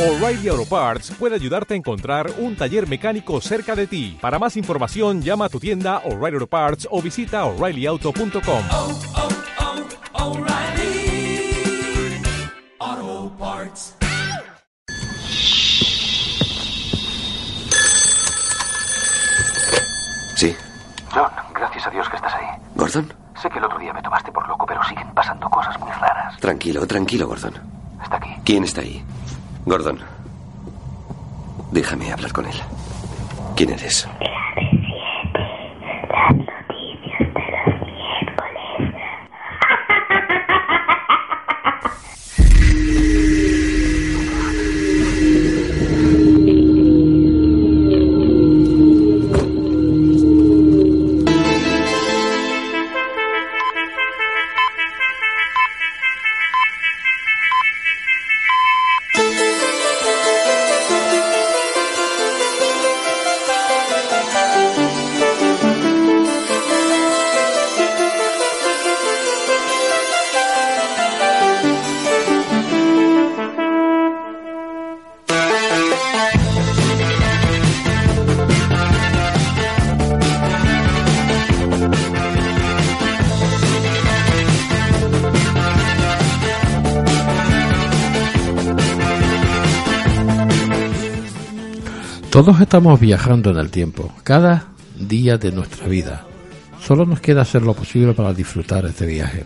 O'Reilly Auto Parts puede ayudarte a encontrar un taller mecánico cerca de ti. Para más información, llama a tu tienda O'Reilly Auto Parts o visita oreillyauto.com. oh, oh, Parts. Sí. John, gracias a Dios que estás ahí. ¿Gordon? Sé que el otro día me tomaste por loco, pero siguen pasando cosas muy raras. Tranquilo, tranquilo, Gordon. Está aquí. ¿Quién está ahí? Gordon. Déjame hablar con él. ¿Quién eres? Estamos viajando en el tiempo, cada día de nuestra vida. Solo nos queda hacer lo posible para disfrutar este viaje.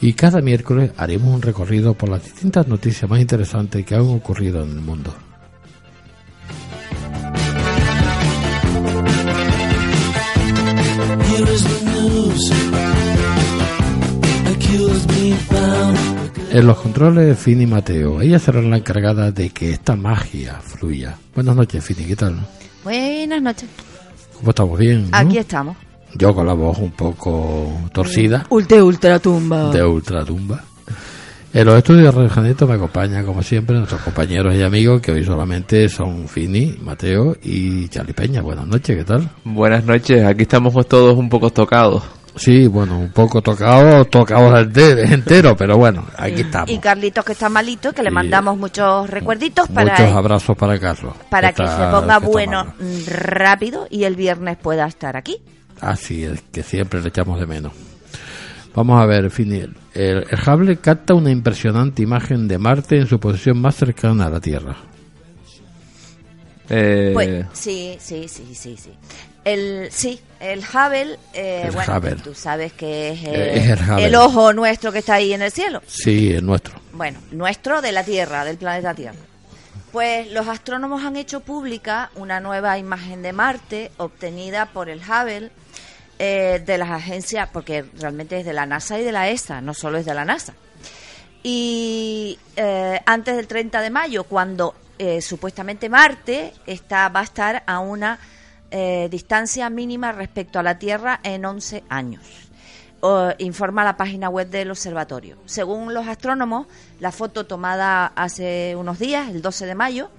Y cada miércoles haremos un recorrido por las distintas noticias más interesantes que han ocurrido en el mundo. En los controles, Fini y Mateo. Ella será la encargada de que esta magia fluya. Buenas noches, Fini, ¿qué tal? Buenas noches. ¿Cómo estamos? ¿Bien? no? Aquí estamos. Yo con la voz un poco torcida, Ulte ultratumba. de ultratumba. En los estudios de Janeto me acompaña, como siempre, nuestros compañeros y amigos, que hoy solamente son Fini, Mateo y Charlie Peña. Buenas noches, ¿qué tal? Buenas noches, aquí estamos todos un poco tocados. Sí, bueno, un poco tocado, tocado ente- entero, pero bueno, aquí estamos. Y Carlitos que está malito, que le Y- mandamos muchos recuerditos para, Muchos abrazos para Carlos. para que está- se ponga que bueno rápido y el viernes pueda estar aquí. Así es, que siempre le echamos de menos. Vamos a ver, Fini. El, el Hubble capta una impresionante imagen de Marte en su posición más cercana a la Tierra. Eh, Pues sí, sí, sí, sí, sí. El, sí, el Hubble, eh, El bueno, Hubble. tú sabes que es, Eh, eh, es el ojo nuestro que está ahí en el cielo. Sí, el nuestro. Bueno, nuestro de la Tierra, del planeta Tierra. Pues los astrónomos han hecho pública una nueva imagen de Marte obtenida por el Hubble eh, de las agencias, porque realmente es de la NASA y de la ESA, no solo es de la NASA. Y eh, antes del 30 de mayo, cuando eh, supuestamente Marte está, va a estar a una eh, distancia mínima respecto a la Tierra en 11 años informa la página web del observatorio. Según los astrónomos, la foto tomada hace unos días, el 12 de mayo,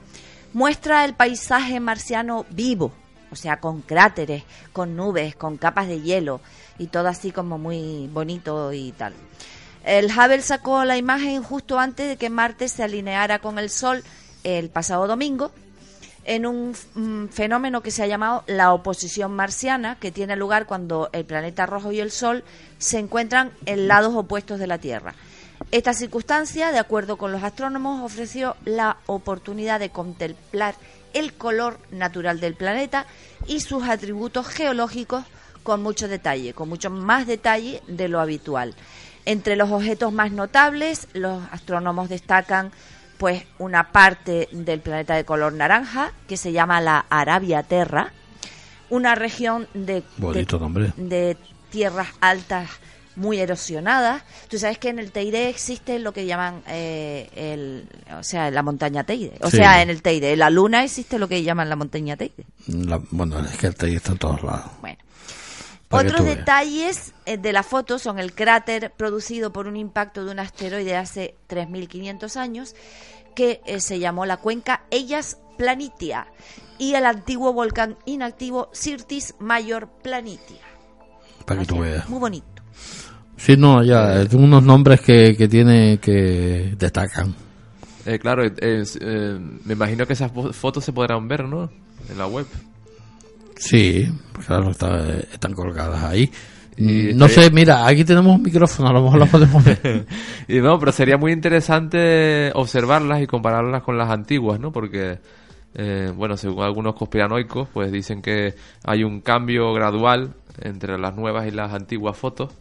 muestra el paisaje marciano vivo, o sea, con cráteres, con nubes, con capas de hielo y todo así como muy bonito y tal. El Hubble sacó la imagen justo antes de que Marte se alineara con el Sol el pasado domingo en un mm, fenómeno que se ha llamado la oposición marciana, que tiene lugar cuando el planeta rojo y el Sol se encuentran en lados opuestos de la Tierra. Esta circunstancia, de acuerdo con los astrónomos, ofreció la oportunidad de contemplar el color natural del planeta y sus atributos geológicos con mucho detalle, con mucho más detalle de lo habitual. Entre los objetos más notables, los astrónomos destacan pues una parte del planeta de color naranja que se llama la Arabia Terra, una región de, Bonito de- tierras altas muy erosionadas. Tú sabes que en el Teide existe lo que llaman eh, el, o sea, la montaña Teide. O Sí. sea, en el Teide, en la Luna existe lo que llaman la montaña Teide. La- bueno, es que el TI está en todos lados. Bueno. Otros detalles eh, de la foto son el cráter producido por un impacto de un asteroide hace 3.500 años que eh, se llamó la cuenca Ellas Planitia y el antiguo volcán inactivo Sirtis Major Planitia. Para que tú veas. Muy bonito. Sí, no, ya, es unos nombres que, que tiene que destacan. Eh, claro, eh, eh, me imagino que esas fo- fotos se podrán ver, ¿no? En la web. Sí, claro, está- están colgadas ahí. Y no estaría- sé, mira, aquí tenemos un micrófono, a lo mejor lo podemos ver. Y no, pero sería muy interesante observarlas y compararlas con las antiguas, ¿no? Porque, eh, bueno, según algunos conspiranoicos, pues dicen que hay un cambio gradual entre las nuevas y las antiguas fotos.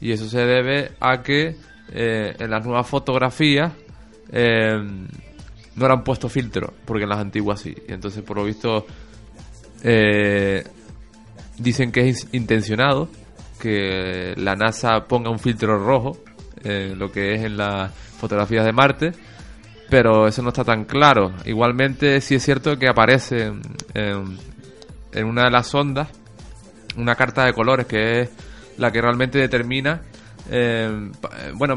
Y eso se debe a que eh, en las nuevas fotografías eh, no eran puesto filtro, porque en las antiguas sí. Y entonces, por lo visto, eh, dicen que es intencionado que la NASA ponga un filtro rojo lo que es en las fotografías de Marte, pero eso no está tan claro. Igualmente, sí es cierto que aparece en, una de las ondas una carta de colores que es la que realmente determina. eh, eh, bueno,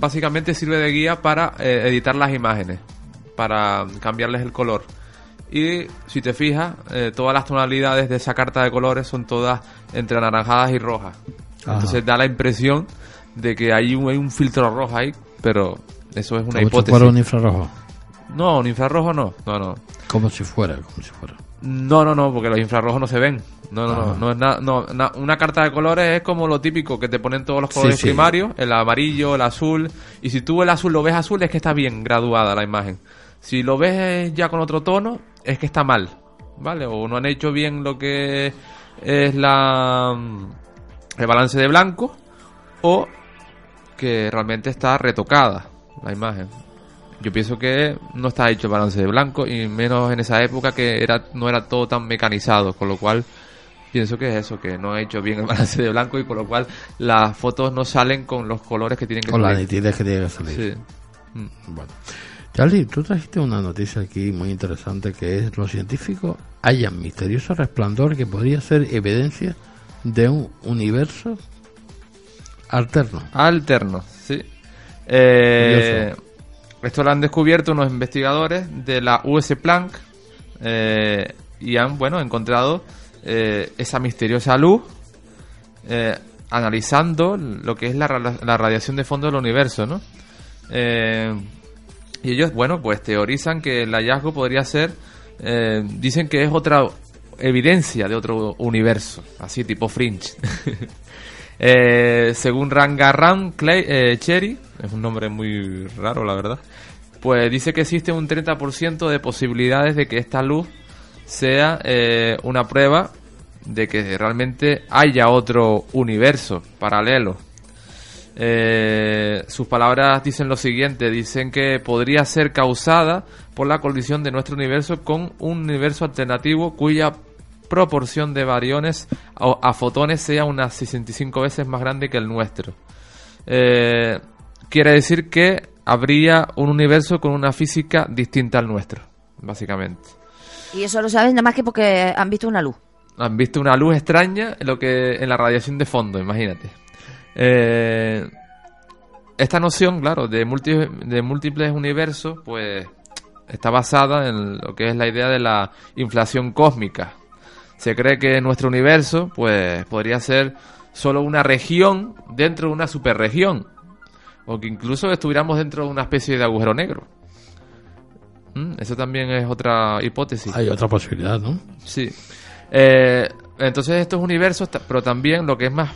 básicamente sirve de guía para eh, editar las imágenes, para cambiarles el color. Y si te fijas, eh, todas las tonalidades de esa carta de colores son todas entre anaranjadas y rojas. Ajá. Entonces da la impresión de que hay un, hay un filtro rojo ahí, pero eso es una Como si hipótesis. fuera un infrarrojo. No, un infrarrojo no. No, no. Como si fuera, como si fuera. No, no, no, porque los infrarrojos no se ven. No, no, no, Ajá. no es nada. No, na- una carta de colores es como lo típico que te ponen todos los Sí, colores sí. primarios, el amarillo, el azul. Y si tú el azul lo ves azul, es que está bien graduada la imagen. Si lo ves ya con otro tono, es que está mal. ¿Vale? O no han hecho bien lo que es la mm, el balance de blanco, o que realmente está retocada la imagen. Yo pienso que no está hecho el balance de blanco y menos en esa época que era no era todo tan mecanizado, con lo cual pienso que es eso, que no ha hecho bien el balance de blanco y por lo cual las fotos no salen con los colores que tienen que Con salir. nitidez que tiene que salir. Sí. Mm. Bueno. Charlie, tú trajiste una noticia aquí muy interesante que es los científicos hallan misterioso resplandor que podría ser evidencia de un universo alterno. Alterno, sí. Eh, esto lo han descubierto unos investigadores de la US Planck eh, y han, bueno, encontrado eh, esa misteriosa luz analizando lo que es la radiación de fondo del universo, ¿no? Y ellos, bueno, pues teorizan que el hallazgo podría ser, eh, dicen que es otra evidencia de otro universo, así tipo Fringe. Eh, según Rangaram Clay, eh, Cherry, es un nombre muy raro la verdad, pues dice que existe un 30% de posibilidades de que esta luz sea eh, una prueba de que realmente haya otro universo paralelo. Eh, sus palabras dicen lo siguiente, dicen que podría ser causada por la colisión de nuestro universo con un universo alternativo cuya proporción de bariones a, a fotones sea unas 65 veces más grande que el nuestro. Eh, quiere decir que habría un universo con una física distinta al nuestro, básicamente. Y eso lo saben nada más que porque han visto una luz. Han visto una luz extraña en lo que en la radiación de fondo, imagínate. Eh, esta noción, claro, de, multi- de múltiples universos, pues está basada en lo que es la idea de la inflación cósmica. Se cree que nuestro universo, pues, podría ser solo una región dentro de una superregión, o que incluso estuviéramos dentro de una especie de agujero negro. ¿Mm? Eso también es otra hipótesis. Hay otra posibilidad, ¿no? Sí. Eh, entonces estos universos, pero también lo que es más,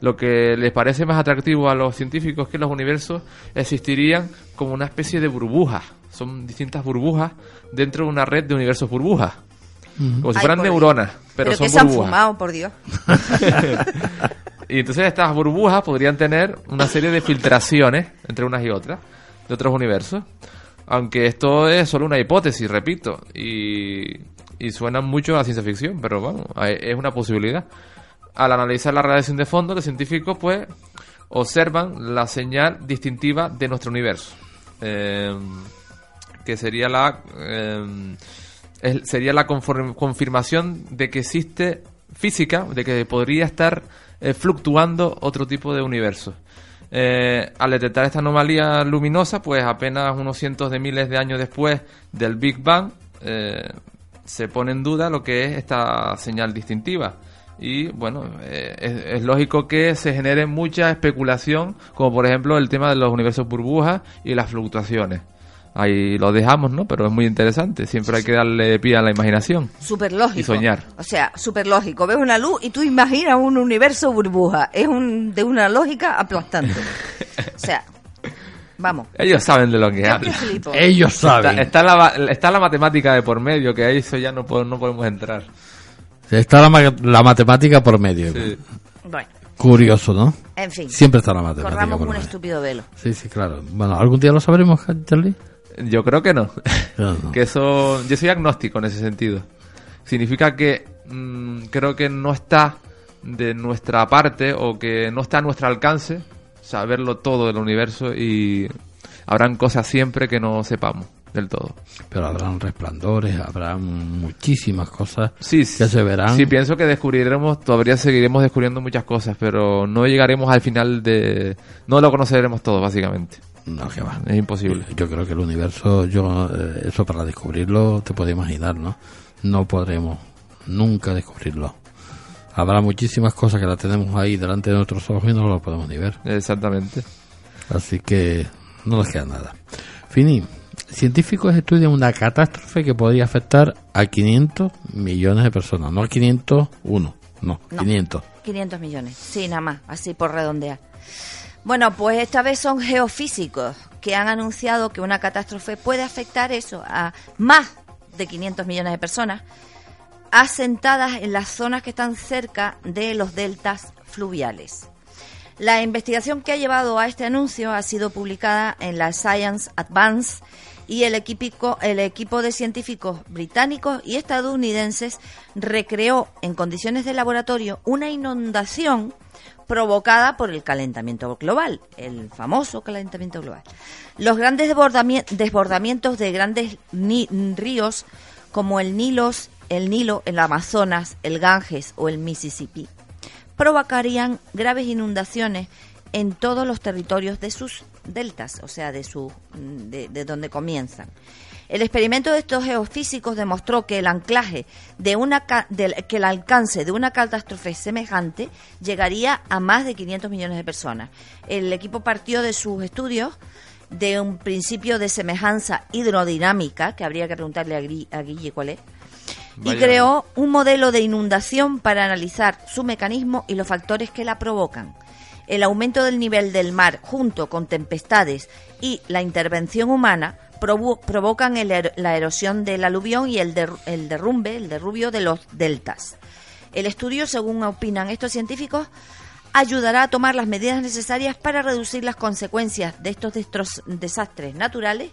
lo que les parece más atractivo a los científicos es que los universos existirían como una especie de burbujas. Son distintas burbujas dentro de una red de universos burbujas. Como si fueran neuronas, pero, que son se han burbujas. fumado, por Dios. Y entonces estas burbujas podrían tener una serie de filtraciones entre unas y otras de otros universos. Aunque esto es solo una hipótesis, repito, y, y suena mucho a ciencia ficción, pero bueno, hay- es una posibilidad. Al analizar la radiación de fondo, los científicos pues observan la señal distintiva de nuestro universo, eh, que sería la es- sería la confirmación de que existe física, de que podría estar eh, fluctuando otro tipo de universo. Eh, al detectar esta anomalía luminosa, pues apenas unos cientos de miles de años después del Big Bang, eh, se pone en duda lo que es esta señal distintiva. Y bueno, eh, es, es lógico que se genere mucha especulación, como por ejemplo el tema de los universos burbujas y las fluctuaciones. ahí lo dejamos, ¿no? Pero es muy interesante. Siempre hay que darle pie a la imaginación. Súper lógico. Y soñar. O sea, súper lógico. Ves una luz y tú imaginas un universo burbuja. Es un, de una lógica aplastante. o sea, vamos. Ellos saben de lo que hablan. Ellos Está, saben. está la, ma- está la matemática de por medio, que ahí eso ya no, no podemos entrar. Está la, ma- la matemática por medio. Sí. Bueno, Curioso, ¿no? en fin. Siempre está la matemática Corramos por un medio. estúpido velo. Sí, sí, claro. Bueno, ¿algún día lo sabremos, Charlie? Yo creo que no. No, no. que eso, yo soy agnóstico en ese sentido. Significa que mm, creo que no está de nuestra parte o que no está a nuestro alcance saberlo todo del universo y habrán cosas siempre que no sepamos del todo. Pero habrán resplandores, habrán muchísimas cosas Sí, que se verán. Sí, pienso que descubriremos, todavía seguiremos descubriendo muchas cosas, pero no llegaremos al final de... No lo conoceremos todo, básicamente. No, que va. Es imposible. Yo creo que el universo, yo eh, eso para descubrirlo te puedes imaginar, ¿no? No podremos nunca descubrirlo. Habrá muchísimas cosas que las tenemos ahí delante de nuestros ojos y no lo podemos ni ver. Exactamente. Así que no nos queda nada. Fini, científicos estudian una catástrofe que podría afectar a 500 millones de personas, no a 501, no, No. 500. 500 millones. Sí, nada más, así por redondear. Bueno, pues esta vez son geofísicos que han anunciado que una catástrofe puede afectar eso a más de 500 millones de personas asentadas en las zonas que están cerca de los deltas fluviales. La investigación que ha llevado a este anuncio ha sido publicada en la Science Advance y el equipo, el equipo de científicos británicos y estadounidenses recreó en condiciones de laboratorio una inundación provocada por el calentamiento global, el famoso calentamiento global. Los grandes desbordami- desbordamientos de grandes ríos como el Nilos, el Nilo, el Amazonas, el Ganges o el Mississippi provocarían graves inundaciones en todos los territorios de sus deltas, o sea, de, su, de, de donde comienzan. El experimento de estos geofísicos demostró que el anclaje de una del- que el alcance de una catástrofe semejante llegaría a más de 500 millones de personas. El equipo partió de sus estudios de un principio de semejanza hidrodinámica, que habría que preguntarle a, a Guille cuál es, y creó un modelo de inundación para analizar su mecanismo y los factores que la provocan. El aumento del nivel del mar junto con tempestades y la intervención humana provo- provocan el la erosión del aluvión y el, el derrumbe, el derrubio de los deltas. El estudio, según opinan estos científicos, ayudará a tomar las medidas necesarias para reducir las consecuencias de estos desastres naturales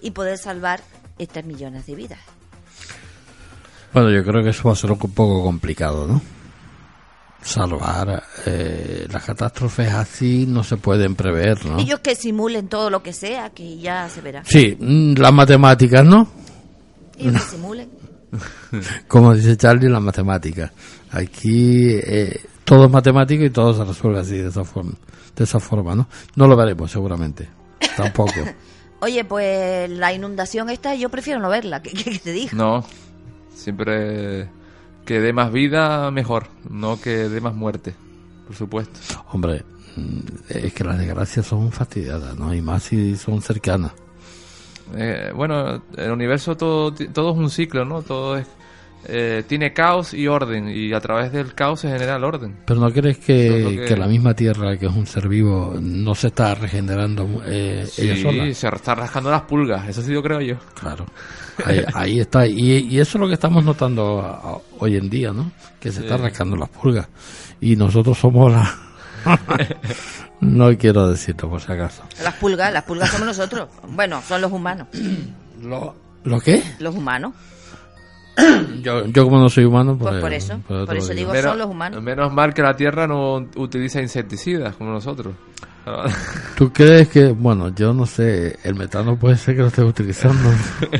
y poder salvar estas millones de vidas. Bueno, yo creo que eso va a ser un poco complicado, ¿no? Salvar eh, las catástrofes así no se pueden prever, ¿no? Ellos que simulen todo lo que sea, que ya se verá. Sí, mm, las matemáticas, ¿no? Ellos que simulen. Como dice Charlie, las matemáticas. Aquí eh, todo es matemático y todo se resuelve así, de esa forma, de esa forma, ¿no? No lo veremos seguramente, tampoco. Oye, pues la inundación esta yo prefiero no verla, que te diga. No, siempre que dé más vida, mejor. No que dé más muerte, por supuesto. Hombre, mm, es que las desgracias son fastidiadas, ¿no? Y más si son cercanas. Eh, bueno, el universo todo, todo es un ciclo, ¿no? Todo es, eh, tiene caos y orden, y a través del caos se genera el orden. Pero ¿no crees que, es lo que- que la misma Tierra, que es un ser vivo, no se está regenerando eh, ella Sí, sola? se está rascando las pulgas, eso sí yo creo yo. Claro. Ahí, ahí está. Y, y eso es lo que estamos notando a- a- hoy en día, ¿no? Que se está rascando las pulgas. Y nosotros somos la... no quiero decirlo por si acaso. Las pulgas, las pulgas somos nosotros. Bueno, son los humanos. ¿Lo, ¿lo qué? Los humanos. Yo, yo como no soy humano, pues... Pues por eso, pues por eso digo- Menos, son los humanos. menos mal que la Tierra no utiliza insecticidas como nosotros. ¿Tú crees que, bueno, yo no sé, el metano puede ser que lo estés utilizando?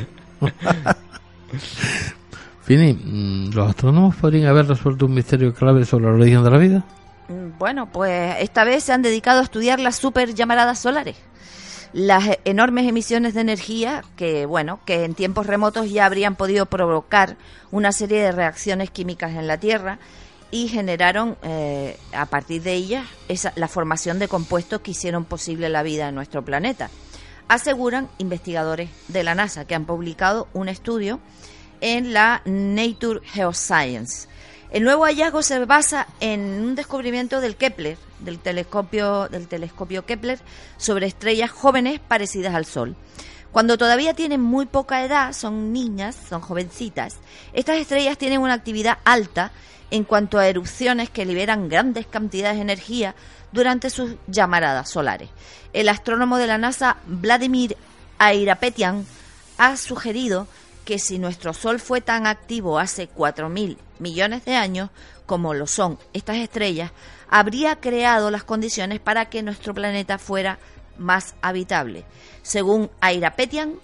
Fini, mm, ¿los astrónomos podrían haber resuelto un misterio clave sobre el origen de la vida? Mm, Bueno, pues esta vez se han dedicado a estudiar las super llamaradas solares. Las e- enormes emisiones de energía que, bueno, que en tiempos remotos ya habrían podido provocar una serie de reacciones químicas en la Tierra y generaron eh, a partir de ellas esa, la formación de compuestos que hicieron posible la vida en nuestro planeta. aseguran investigadores de la NASA que han publicado un estudio en la Nature Geoscience. El nuevo hallazgo se basa en un descubrimiento del Kepler, del telescopio, del telescopio Kepler, sobre estrellas jóvenes parecidas al Sol. Cuando todavía tienen muy poca edad, son niñas, son jovencitas, estas estrellas tienen una actividad alta en cuanto a erupciones que liberan grandes cantidades de energía durante sus llamaradas solares. El astrónomo de la NASA, Vladimir Airapetian, ha sugerido que si nuestro Sol fue tan activo hace 4.000 millones de años como lo son estas estrellas, habría creado las condiciones para que nuestro planeta fuera más habitable. Según Airapetian,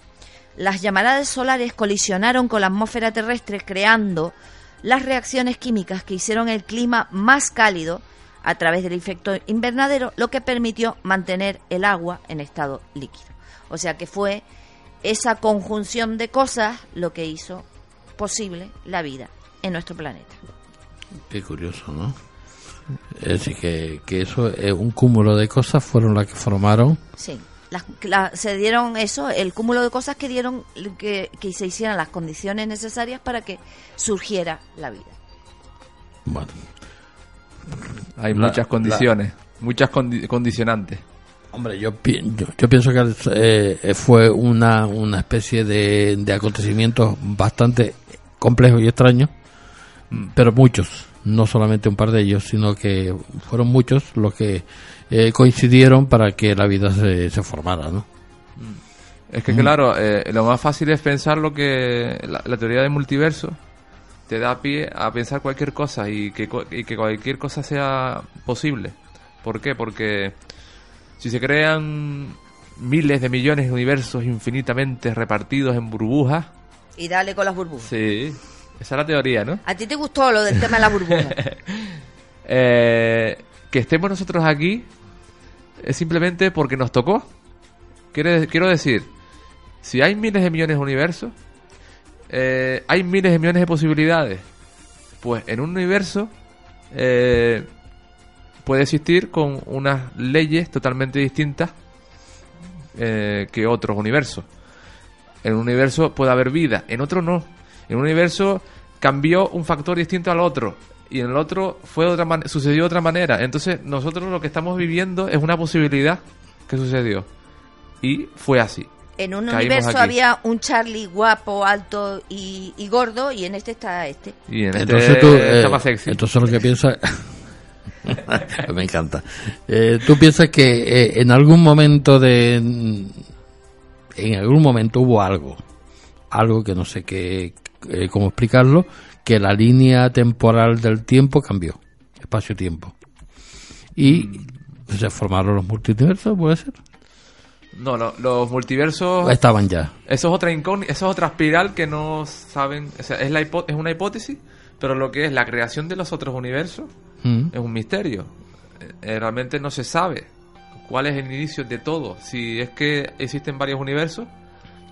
las llamaradas solares colisionaron con la atmósfera terrestre creando las reacciones químicas que hicieron el clima más cálido a través del efecto invernadero, lo que permitió mantener el agua en estado líquido. O sea que fue esa conjunción de cosas lo que hizo posible la vida en nuestro planeta. Qué curioso, ¿no? Es decir, que, que eso, es un cúmulo de cosas fueron las que formaron. Sí. Las- se dieron eso, el cúmulo de cosas que dieron que, que se hicieran las condiciones necesarias para que surgiera la vida. Bueno, Hay La- muchas condiciones, muchas condi- condicionantes. Hombre, yo, yo, pienso que eh, fue una, especie de, de acontecimientos bastante complejos y extraños, pero muchos, no solamente un par de ellos, sino que fueron muchos los que eh, coincidieron para que la vida se, se formara, ¿no? Es que claro, eh, lo más fácil es pensar lo que la, teoría del multiverso te da pie a pensar cualquier cosa y que, y que cualquier cosa sea posible. ¿Por qué? Porque si se crean miles de millones de universos infinitamente repartidos en burbujas, Y dale con las burbujas. sí, esa es la teoría, ¿no? ¿A ti te gustó lo del tema de las burbujas? Eh, que estemos nosotros aquí es simplemente porque nos tocó. Quiero decir, si hay miles de millones de universos, eh, hay miles de millones de posibilidades. Pues en un universo eh, puede existir con unas leyes totalmente distintas eh, que otros universos. En un universo puede haber vida, en otro no. En un universo cambió un factor distinto al otro y en el otro fue de otra man- sucedió de otra manera. Entonces nosotros lo que estamos viviendo es una posibilidad que sucedió y fue así. En un Caímos universo aquí. había un Charlie guapo, alto y, y gordo, y en este está este. Y en este Entonces tú, eh, está más sexy. entonces lo que piensas, me encanta. Eh, tú piensas que eh, en algún momento de, en algún momento hubo algo, algo que no sé qué, eh, cómo explicarlo, que la línea temporal del tiempo cambió, espacio-tiempo, y se formaron los multiversos, puede ser, No, no, los multiversos estaban ya. Eso es otra incógnita, eso es otra espiral que no saben, o sea, es, la es una hipótesis, pero lo que es la creación de los otros universos Mm. es un misterio. Eh, realmente no se sabe cuál es el inicio de todo. Si es que existen varios universos,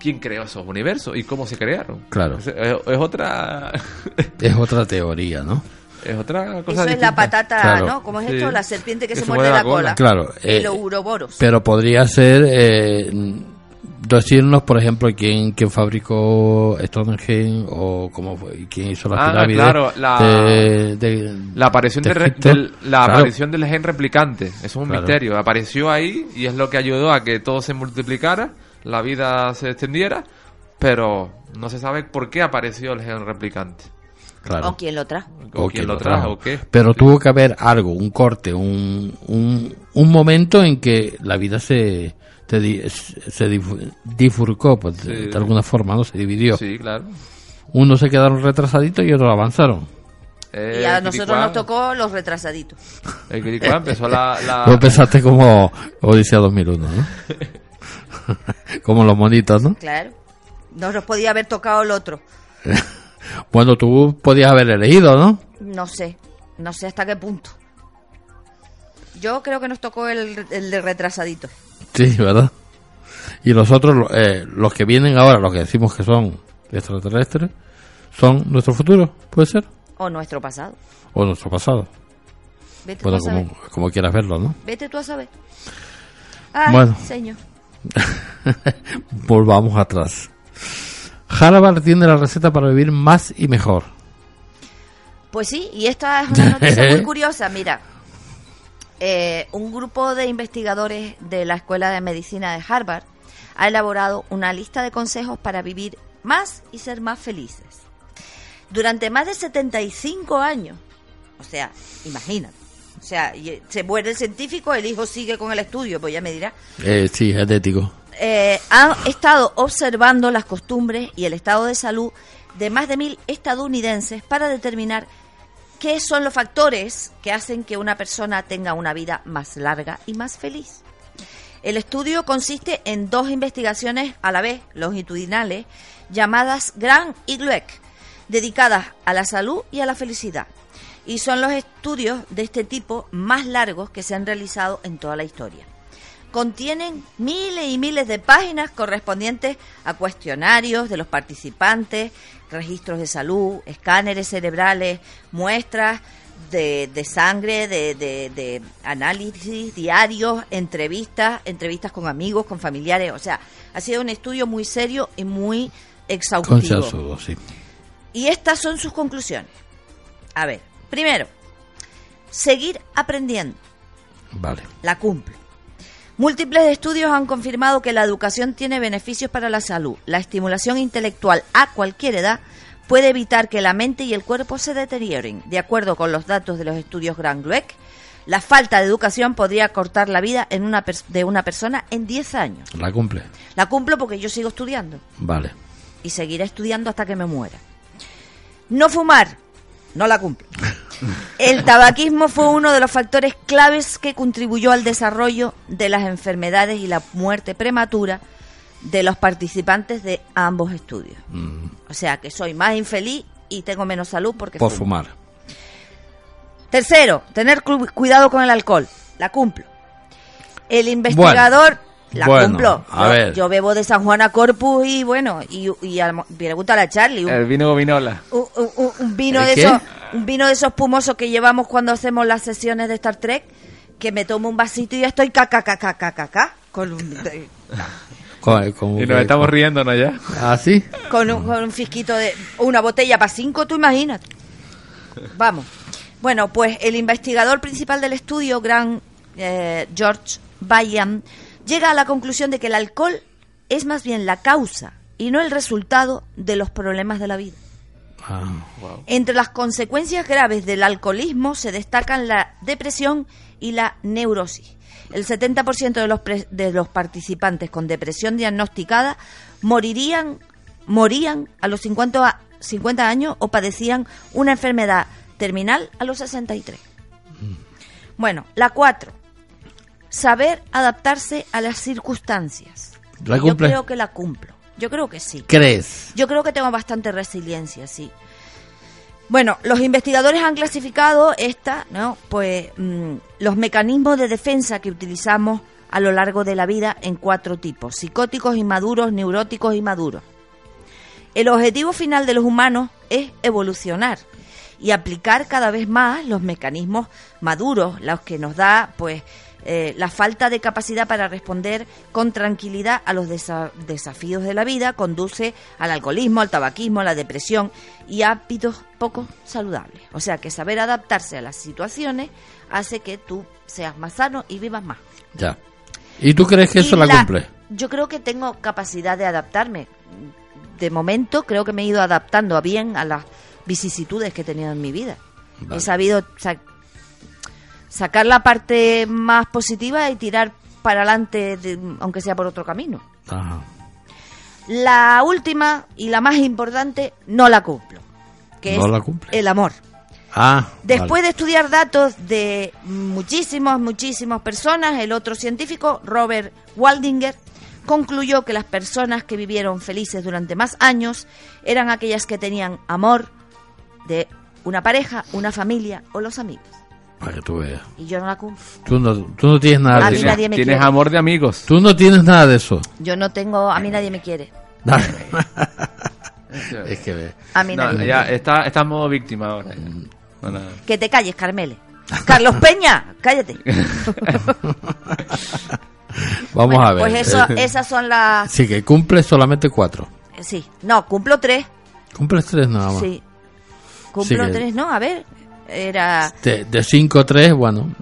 ¿quién creó esos universos y cómo se crearon? Claro. Es, es- es otra Es otra teoría, ¿no? es otra cosa Eso es la patata, Claro. ¿no? ¿Cómo es Sí. esto? La serpiente que, Que se, se muerde la la cola. cola. Claro. Y eh, los uroboros. Pero podría ser eh, decirnos, por ejemplo, quién, quién fabricó Stonehenge o cómo fue, quién hizo las Ah, pirámides. claro, la- de, de- La aparición, de del- la Claro. aparición del gen replicante, eso es un Claro. misterio. Apareció ahí y es lo que ayudó a que todo se multiplicara, la vida se extendiera, pero no se sabe por qué apareció el gen replicante. Claro. ¿O quién lo trajo? O, quién lo trajo, o qué. Pero tuvo que haber algo, un corte, un, un, un momento en que la vida se, se, di- se difu- difurcó, pues, de, Sí. de alguna forma, ¿no? Se dividió. Sí, claro. Unos se quedaron retrasaditos y otros avanzaron. Eh, y a nosotros nos tocó los retrasaditos. El Quiricuán empezó la... la- Tú empezaste como Odisea 2001, ¿no? como los monitos, ¿no? Claro. No nos podía haber tocado el otro. Bueno, tú podías haber elegido, ¿no? No sé. No sé hasta qué punto. Yo creo que nos tocó el, el de retrasadito. Sí, ¿verdad? Y los otros, lo- eh, los que vienen ahora, los que decimos que son extraterrestres, son nuestro futuro, ¿puede ser? O nuestro pasado. O nuestro pasado. Vete Bueno, tú a saber. como, como quieras verlo, ¿no? Vete tú a saber. Ay, Bueno. señor. Volvamos atrás. Harvard tiene la receta para vivir más y mejor. Pues sí, y esta es una noticia muy curiosa. Mira, eh, un grupo de investigadores de la Escuela de Medicina de Harvard ha elaborado una lista de consejos para vivir más y ser más felices. Durante más de 75 años, o sea, imagínate, o sea, y- se muere el científico, el hijo sigue con el estudio, pues ya me dirá, Eh, sí, es ético. Eh, han estado observando las costumbres y el estado de salud de más de mil estadounidenses para determinar qué son los factores que hacen que una persona tenga una vida más larga y más feliz. El estudio consiste en dos investigaciones a la vez longitudinales llamadas Gran y Glueck, dedicadas a la salud y a la felicidad. Y son los estudios de este tipo más largos que se han realizado en toda la historia contienen miles y miles de páginas correspondientes a cuestionarios de los participantes, registros de salud, escáneres cerebrales, muestras de, de sangre, de, de- de análisis diarios, entrevistas, entrevistas con amigos, con familiares. O sea, ha sido un estudio muy serio y muy exhaustivo. Sí. Y estas son sus conclusiones. A ver, primero, seguir aprendiendo Vale. la cumple. Múltiples estudios han confirmado que la educación tiene beneficios para la salud. La estimulación intelectual a cualquier edad puede evitar que la mente y el cuerpo se deterioren. De acuerdo con los datos de los estudios Grand-Glueck, la falta de educación podría cortar la vida en una de una persona en 10 años. La cumple. La cumplo porque yo sigo estudiando Vale. y seguiré estudiando hasta que me muera. No fumar, no la cumplo. El tabaquismo fue uno de los factores claves que contribuyó al desarrollo de las enfermedades y la muerte prematura de los participantes de ambos estudios. Mm, O sea que soy más infeliz y tengo menos salud porque por fumo. fumar. Tercero, tener cu- cuidado con el alcohol. La cumplo. El investigador, la bueno, cumplo. a yo, ver. yo bebo de San Juana Corpus y bueno, y, y al- pregunta a la Charlie. Un, El vino gominola. un- un- un vino ¿El de qué? esos, un vino de esos pumosos que llevamos cuando hacemos las sesiones de Star Trek, que me tomo un vasito y ya estoy caca caca caca caca con un Con, con- Y nos estamos riéndonos ya. ¿Ah, sí? con un, con un fisquito de una botella para cinco, tú imagínate. Vamos. Bueno, pues el investigador principal del estudio, Gran eh, George Bayan, llega a la conclusión de que el alcohol es más bien la causa y no el resultado de los problemas de la vida. Ah, Entre las consecuencias graves del alcoholismo se destacan la depresión y la neurosis. El 70% de los, pre- de los participantes con depresión diagnosticada morirían, morían a los 50, a- 50 años o padecían una enfermedad terminal a los 63. Bueno, la 4. Saber adaptarse a las circunstancias. ¿La Yo creo que la cumplo. Yo creo que sí. ¿Crees? Yo creo que tengo bastante resiliencia, sí. Bueno, los investigadores han clasificado esta, ¿no? Pues mm, los mecanismos de defensa que utilizamos a lo largo de la vida en cuatro tipos: psicóticos inmaduros, neuróticos y maduros. El objetivo final de los humanos es evolucionar y aplicar cada vez más los mecanismos maduros, los que nos da, pues, eh, la falta de capacidad para responder con tranquilidad a los desa- desafíos de la vida conduce al alcoholismo, al tabaquismo, a la depresión y hábitos poco saludables. O sea que saber adaptarse a las situaciones hace que tú seas más sano y vivas más. Ya. ¿Y tú crees que eso la, cumple? Yo creo que tengo capacidad de adaptarme. De momento creo que me he ido adaptando a bien a las vicisitudes que he tenido en mi vida. Vale. He sabido sa- sacar la parte más positiva y tirar para adelante, de- aunque sea por otro camino. Ajá. La última y la más importante no la cumplo, que No es la cumple. el amor. Ah, Después vale. de estudiar datos de muchísimas, muchísimas personas, el otro científico, Robert Waldinger, concluyó que las personas que vivieron felices durante más años eran aquellas que tenían amor de una pareja, una familia o los amigos. Para que tú veas. Y yo no la cumplo. Tú no, tú no tienes nada A de mí eso. nadie me Tienes quiere. amor de amigos. Tú no tienes nada de eso. Yo no tengo, a mí nadie me quiere. es que ve. A mí No, nadie me ya está, está en modo víctima ahora. Mm. Bueno, Que te calles, Carmele. Carlos Peña, cállate. Vamos Bueno, a ver. Pues eso, esas son las... Sí, que cumple solamente cuatro. Sí, no, cumplo tres. Cumples tres nada más. Sí. Cumplo Sí que- tres, ¿no? A ver, era... De, de cinco a tres, bueno.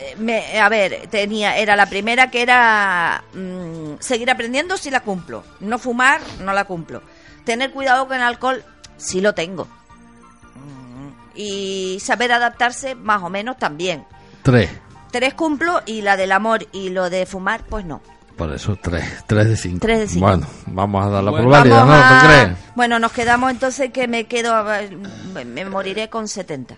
eh, me- a ver, tenía, era la primera que era mm, seguir aprendiendo si la cumplo. No fumar, no la cumplo. Tener cuidado con el alcohol, sí lo tengo. Mm, Y saber adaptarse, más o menos también. tres. Tres cumplo y la del amor y lo de fumar, pues no. Por eso tres. Tres de cinco. Tres de cinco. Bueno, vamos a dar la Bueno. probabilidad, ¿no? ¿Tú a- crees? Bueno, nos quedamos entonces que me quedo, a me moriré con 70.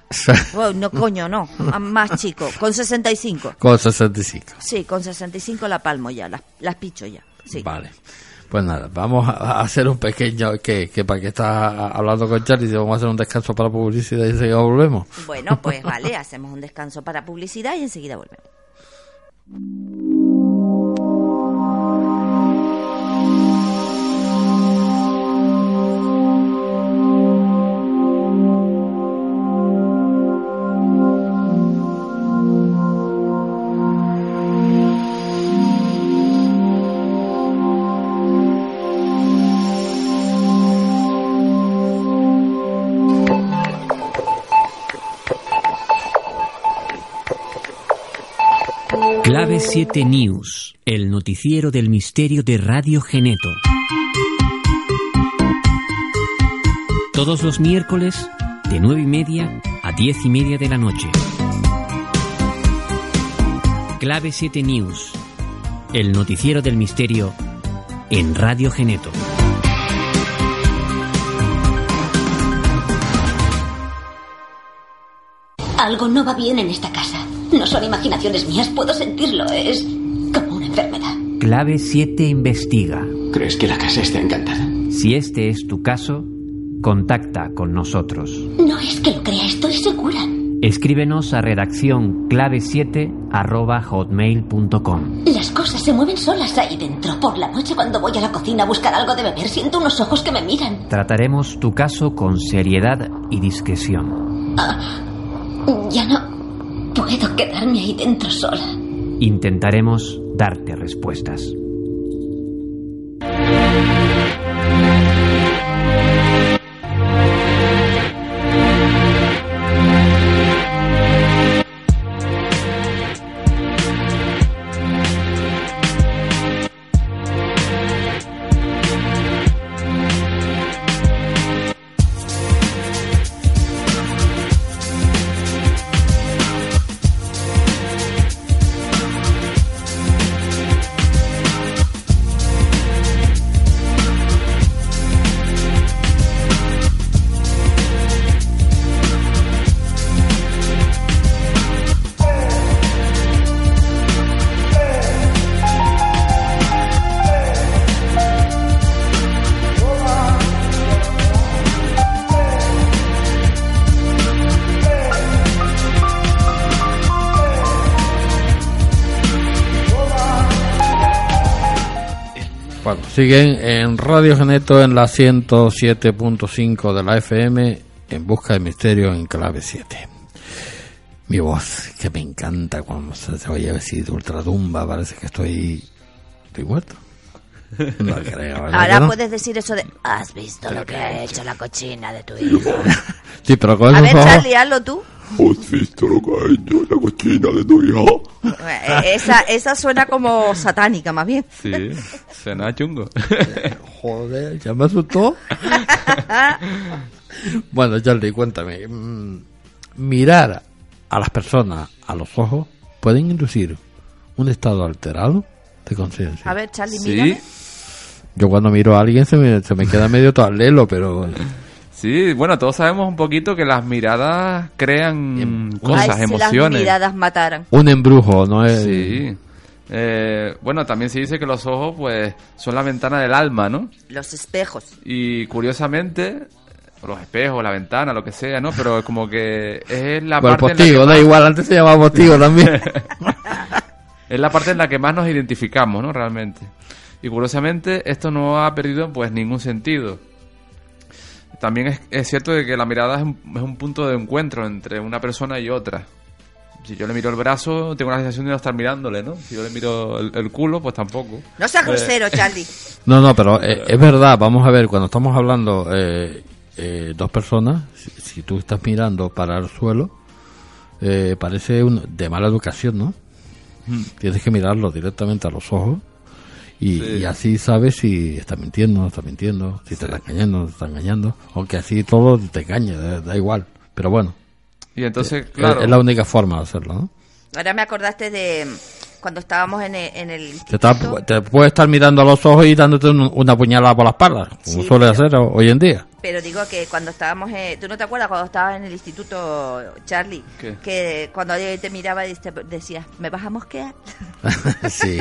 Bueno, no, coño, no, más chico, con 65. Con 65. Sí, con 65 la palmo ya, las, las picho ya. Sí. Vale. Pues nada, vamos a hacer un pequeño. Que, que para que estás hablando con Charlie, vamos a hacer un descanso para publicidad y enseguida volvemos. Bueno, pues vale, hacemos un descanso para publicidad y enseguida volvemos. Clave 7 News, el noticiero del misterio de Radio Geneto. Todos los miércoles, de 9 y media a 10 y media de la noche. Clave 7 News, el noticiero del misterio en Radio Geneto. Algo no va bien en esta casa. No son imaginaciones mías, puedo sentirlo. Es como una enfermedad. Clave 7 investiga. ¿Crees que la casa está encantada? Si este es tu caso, contacta con nosotros. No es que lo crea, estoy segura. Escríbenos a redacción clave7 arroba hotmail.com. Las cosas se mueven solas ahí dentro. Por la noche cuando voy a la cocina a buscar algo de beber, siento unos ojos que me miran. Trataremos tu caso con seriedad y discreción. Ya no puedo quedarme ahí dentro sola. Intentaremos darte respuestas. Siguen en Radio Geneto en la 107.5 de la FM en busca de misterio en clave 7. Mi voz, que me encanta cuando se, se oye así de ultratumba, parece que estoy, estoy muerto. No creo, ¿verdad Ahora no? puedes decir eso de, ¿has visto lo que ha hecho la cochina de tu hijo? Sí, pero con A ver, Charlie, hazlo tú. ¿Has visto lo que ha hecho la cochina de tu hijo? Eh, Esa, esa suena como satánica, más bien. Sí, suena chungo. Joder, ya me asustó. bueno, Charlie, cuéntame. mm, Mirar a las personas a los ojos pueden inducir un estado alterado de conciencia. A ver, Charlie, Sí, mírame. Yo cuando miro a alguien se me, se me queda medio todo lelo, pero sí, bueno, todos sabemos un poquito que las miradas crean cosas, Ay, si las emociones. miradas mataran. un embrujo, ¿no es? Sí. Eh, bueno, también se dice que los ojos, pues, son la ventana del alma, ¿no? Los espejos. Y curiosamente, los espejos, la ventana, lo que sea, ¿no? Pero como que es la Bueno, parte en la postigo, que da más- igual, antes se llamaba postigo también. es la parte en la que más nos identificamos, ¿no? Realmente. Y curiosamente, esto no ha perdido pues ningún sentido. También es, es cierto de que la mirada es un, es un punto de encuentro entre una persona y otra. Si yo le miro el brazo, tengo la sensación de no estar mirándole, ¿no? Si yo le miro el, el culo, pues tampoco. No seas Eh, grosero, Charlie. No, no, pero eh, es verdad, vamos a ver, cuando estamos hablando eh, eh, dos personas, si, si tú estás mirando para el suelo, eh, parece un, de mala educación, ¿no? Tienes que mirarlo directamente a los ojos y, Sí. y así sabes si está mintiendo, no está mintiendo, si te está engañando, no te está engañando, aunque así todo te engañe, da, da igual. Pero bueno, Y entonces, es- claro. es, la única forma de hacerlo, ¿no? Ahora me acordaste de cuando estábamos en el, en el Te, está- te puede estar mirando a los ojos y dándote un- una puñalada por la espalda, como Sí, suele pero- hacer ho- hoy en día. Pero digo que cuando estábamos, eh, ¿tú no te acuerdas cuando estabas en el instituto, Charlie? ¿Qué? Que cuando alguien te miraba y te decías, ¿me vas a mosquear? sí.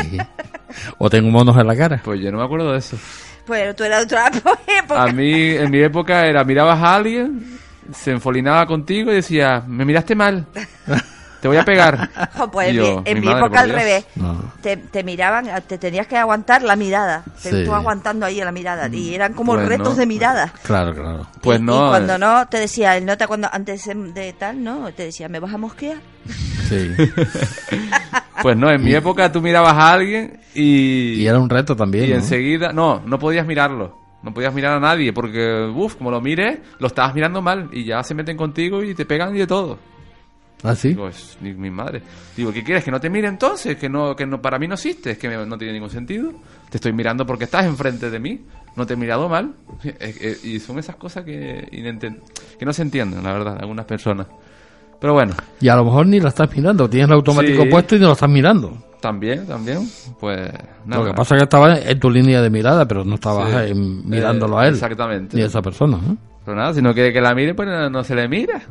O tengo monos en la cara. Pues yo no me acuerdo de eso. Pues tú eras de otra época. A mí, en mi época, era mirabas a alguien, se enfolinaba contigo y decía, me miraste mal, te voy a pegar. Pues en yo, mi, en mi mi madre, época al revés. No. Te, te miraban, te tenías que aguantar la mirada. Te Sí. estuvo aguantando ahí la mirada. Y eran como Pues retos no. de mirada. Claro, claro. Pues Y- no. Y cuando eh, no, te decía, el nota cuando antes de tal, ¿no? Te decía, ¿me vas a mosquear? Sí. Pues no, en mi época tú mirabas a alguien y... Y era un reto también. Y ¿no? enseguida, no, no podías mirarlo. No podías mirar a nadie porque, uff, como lo mires, lo estabas mirando mal y ya se meten contigo y te pegan y de todo. ¿Ah, sí? Digo, es mi, madre. Digo, ¿qué quieres? ¿Que no te mire entonces? ¿Que no, que no para mí no existe? ¿Es que me- no tiene ningún sentido? Te estoy mirando porque estás enfrente de mí. No te he mirado mal. Eh, eh, Y son esas cosas que, que no se entienden, la verdad, algunas personas. Pero bueno, Y a lo mejor ni la estás mirando. Tienes el automático Sí. puesto y no lo estás mirando. también, también, pues nada. Lo que pasa es que estabas en tu línea de mirada, pero no estabas Sí. eh, mirándolo a Eh, él. exactamente. Ni a esa persona. ¿no? Pero nada, si no quiere que la mire, pues no, no se le mira.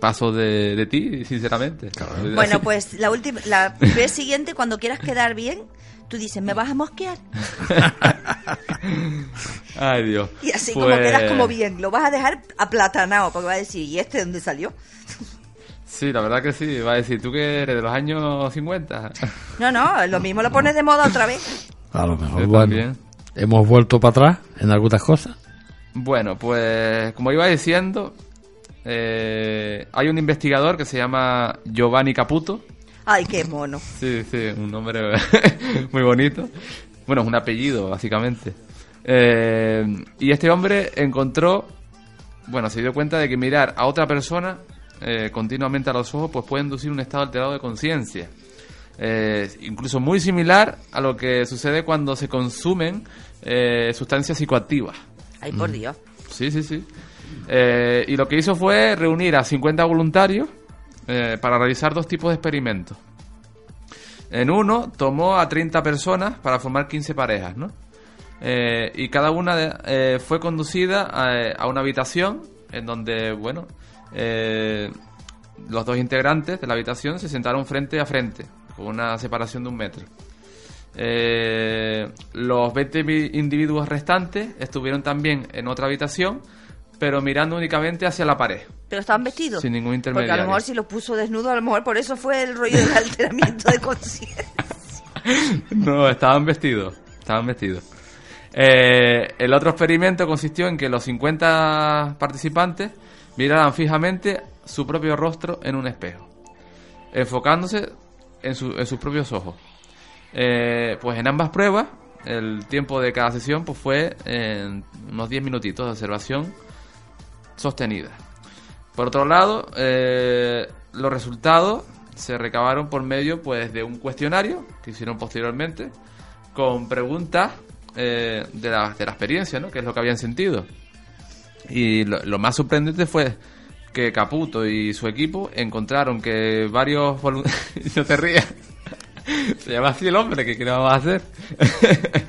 Paso de, de ti, sinceramente. Bueno, pues la última, la vez siguiente, cuando quieras quedar bien, tú dices, ¿me vas a mosquear? Ay, Dios. Y así como Pues- quedas como bien, lo vas a dejar aplatanado, porque va a decir, ¿y este de dónde salió? Sí, la verdad que sí. Va a decir, ¿tú que eres de los años 50? No, no, lo mismo lo pones de moda otra vez. A lo mejor, Yo bueno. también. Hemos vuelto para atrás en algunas cosas. Bueno, pues como iba diciendo, eh, hay un investigador que se llama Giovanni Caputo. Ay, qué mono. Sí, sí, un nombre muy bonito. Bueno, es un apellido, básicamente. Eh, y este hombre encontró, bueno, se dio cuenta de que mirar a otra persona eh, continuamente a los ojos pues puede inducir un estado alterado de conciencia. Eh, incluso muy similar a lo que sucede cuando se consumen eh, sustancias psicoactivas. Ay, Mm. por Dios. Sí, sí, sí. Eh, y lo que hizo fue reunir a 50 voluntarios eh, para realizar dos tipos de experimentos. En uno tomó a 30 personas para formar 15 parejas, ¿no? Eh, y cada una de- fue conducida a, a una habitación en donde, bueno, los dos integrantes de la habitación se sentaron frente a frente, con una separación de un metro. Los 20 vi- individuos restantes estuvieron también en otra habitación, pero mirando únicamente hacia la pared. ¿Pero estaban vestidos? Sin ningún Porque a intermediario. lo mejor si los puso desnudo, a lo mejor por eso fue el rollo del alteramiento de conciencia. No, estaban vestidos. Estaban vestidos. Eh, el otro experimento consistió en que los 50 participantes miraran fijamente su propio rostro en un espejo, enfocándose en, su- en sus propios ojos. Eh, pues en ambas pruebas, el tiempo de cada sesión pues fue en unos 10 minutitos de observación sostenida. Por otro lado, eh, los resultados se recabaron por medio pues de un cuestionario que hicieron posteriormente con preguntas eh, de, la, de la experiencia, ¿no? Que es lo que habían sentido. Y lo, más sorprendente fue que Caputo y su equipo encontraron que varios no te rías. Se llama así el hombre, que qué vamos a hacer?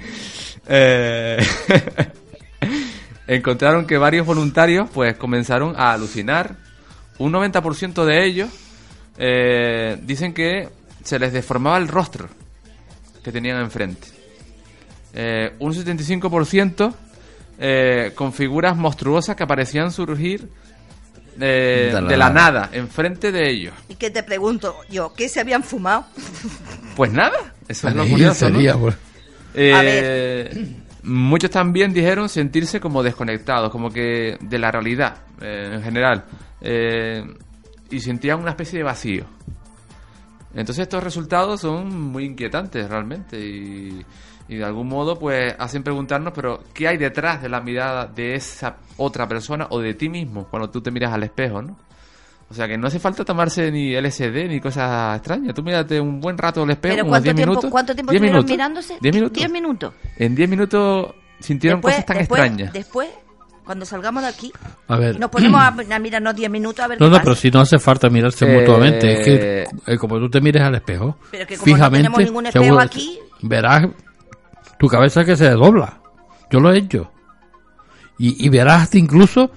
Eh, encontraron que varios voluntarios pues comenzaron a alucinar. Un 90% de ellos eh, dicen que se les deformaba el rostro que tenían enfrente. Eh, un 75% eh, con figuras monstruosas que aparecían surgir eh, De la de la nada. nada, enfrente de ellos. ¿Y qué te pregunto yo? ¿Qué se habían fumado? Pues nada, eso es lo curioso. ¿no? sería, pues. Eh, A ver. Muchos también dijeron sentirse como desconectados, como que de la realidad eh, en general. Eh, y sentían una especie de vacío. Entonces estos resultados son muy inquietantes realmente y, y de algún modo pues hacen preguntarnos, pero ¿qué hay detrás de la mirada de esa otra persona o de ti mismo cuando tú te miras al espejo, ¿no? O sea que no hace falta tomarse ni LSD ni cosas extrañas. Tú mírate un buen rato al espejo, Pero unos ¿cuánto 10 tiempo, minutos. ¿cuánto tiempo 10 estuvieron minutos. mirándose? 10 minutos. 10 minutos. En 10 minutos sintieron Después, cosas tan después, extrañas. después, cuando salgamos de aquí, A ver. nos ponemos a, a mirarnos 10 minutos a ver No, qué no, pasa. pero si no hace falta mirarse Eh, mutuamente. Es que eh, como tú te mires al espejo, Pero que como no fijamente, tenemos ningún espejo seguro- aquí- verás tu cabeza que se dobla. Yo lo he hecho. Y, y verás hasta incluso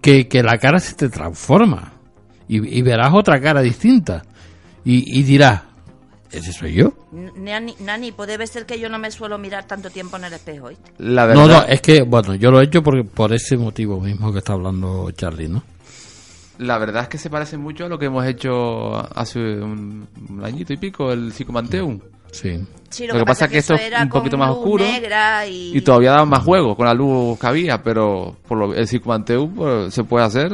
que, que la cara se te transforma. Y, y verás otra cara distinta. Y, y dirás, ¿ese soy yo? Nani, Nani, debe ser que yo no me suelo mirar tanto tiempo en el espejo, ¿oíste? La verdad, No, no, es que, bueno, yo lo he hecho por, por ese motivo mismo que está hablando Charlie, ¿no? la verdad es que se parece mucho a lo que hemos hecho hace un, un añito y pico, el Psicomanteum. Sí. Sí, Lo que pasa es que esto es un poquito más oscuro y... Y todavía daba más juego con la luz que había, pero por lo, el Psicomanteum pues, se puede hacer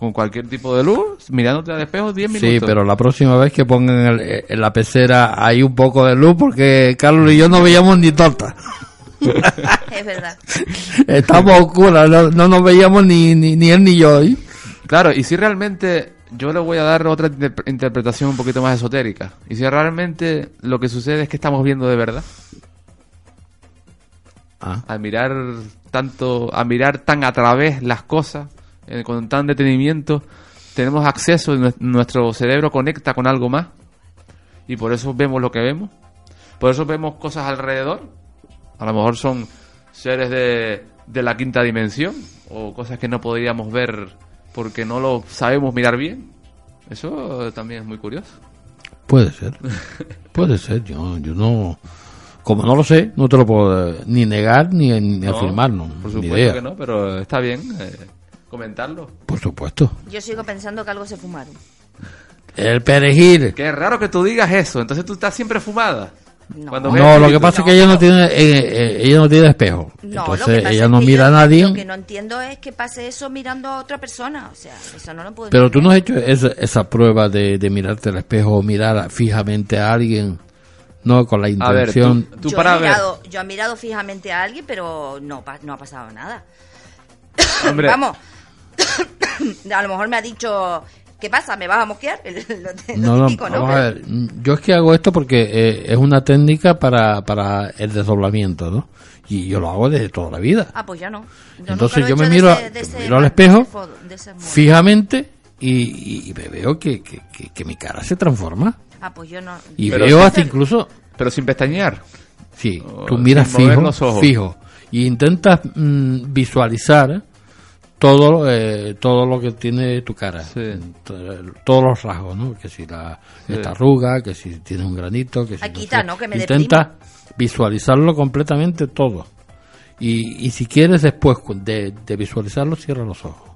con cualquier tipo de luz, mirándote al espejo 10 minutos. Sí, pero la próxima vez que pongan el- en la pecera ahí un poco de luz, porque Carlos y yo no veíamos ni torta. Es verdad. Estamos oscuras, no, no nos veíamos ni, ni, ni él ni yo. ¿eh? Claro, y si realmente yo le voy a dar otra inter- interpretación un poquito más esotérica, y si realmente lo que sucede es que estamos viendo de verdad, Ah, al mirar tanto, a mirar tan a través las cosas, eh, con tan detenimiento, tenemos acceso, nue- nuestro cerebro conecta con algo más, y por eso vemos lo que vemos, por eso vemos cosas alrededor, a lo mejor son seres de, de la quinta dimensión, o cosas que no podríamos ver porque no lo sabemos mirar bien. Eso también es muy curioso. puede ser. Puede ser. Yo, yo no. Como no lo sé, no te lo puedo eh, ni negar ni, ni No, afirmar. No, Por supuesto que no, pero está bien eh, comentarlo. Por supuesto. Yo sigo pensando que algo se fumaron. El perejil. Qué raro que tú digas eso. Entonces tú estás siempre fumada. No. Cuando No, lo que pasa es que ella no tiene, eh, eh, ella no tiene espejo. Entonces ella no mira yo a nadie. Lo que no entiendo es que pase eso mirando a otra persona. O sea, eso no lo puedo Pero tú no has hecho esa, esa prueba de, de mirarte al espejo o mirar fijamente a alguien, no con la ver, intención. tú, tú yo, para he ver. mirado, yo he mirado fijamente a alguien, pero no, pa- no ha pasado nada. Hombre, Vamos, a lo mejor me ha dicho, ¿qué pasa? ¿Me vas a mosquear? Lo, lo No, no, típico, ¿no? vamos a ver. Yo es que hago esto porque eh, es una técnica para, para el desdoblamiento, ¿no? Y yo lo hago desde toda la vida. Ah, pues ya no. Yo Entonces yo me de miro, ese- de yo ese me miro al espejo, de ese modo, de ese modo. fijamente, y, y- y me veo que, que, que- que mi cara se transforma. Ah, pues yo no. Y Pero veo hasta incluso, pero sin pestañear. sí, Oh, tú miras fijo, fijo, y intentas mm, visualizar todo, eh, todo lo que tiene tu cara, Sí. Todos los rasgos, ¿no? Que si la, Sí. esta arruga, que si tienes un granito, que si Aquí no está, sé. ¿no? Que me Intenta visualizarlo completamente todo. Y, y si quieres después de, de visualizarlo, cierra los ojos.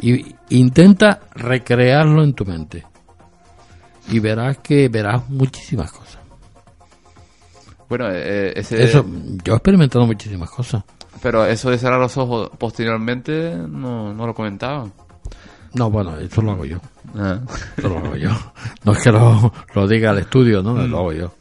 Y intenta recrearlo en tu mente. Y verás que verás muchísimas cosas. Bueno, eh, ese, Eso, yo he experimentado muchísimas cosas. Pero eso de cerrar los ojos posteriormente no, no lo comentaban. No, bueno, eso lo hago yo. Ah. Eso lo hago yo. No es que lo, lo diga al estudio, ¿no? Lo hago yo.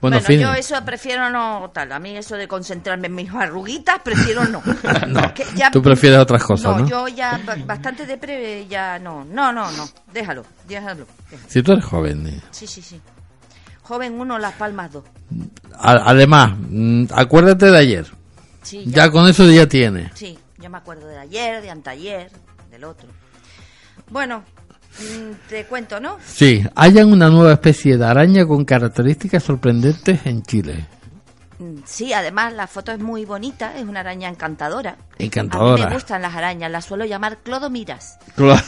Bueno, Bueno, en fin. yo eso prefiero no tal. A mí eso de concentrarme en mis arruguitas, prefiero no. No, ya- tú prefieres otras cosas, ¿no? yo ya ba- bastante depre ya no. No, no, no. Déjalo, déjalo. déjalo. Si tú eres joven. eh. Sí, sí, sí. Joven uno, Las Palmas dos. Además, mm, acuérdate de ayer. Sí, Ya con eso ya tienes. Sí, yo me acuerdo de ayer, de anteayer, del otro. Bueno, mm, te cuento, ¿no? Sí, hayan una nueva especie de araña con características sorprendentes en Chile. Mm, Sí, además la foto es muy bonita, es una araña encantadora. A mí Encantadora. me gustan las arañas, las suelo llamar clodomiras. Claro.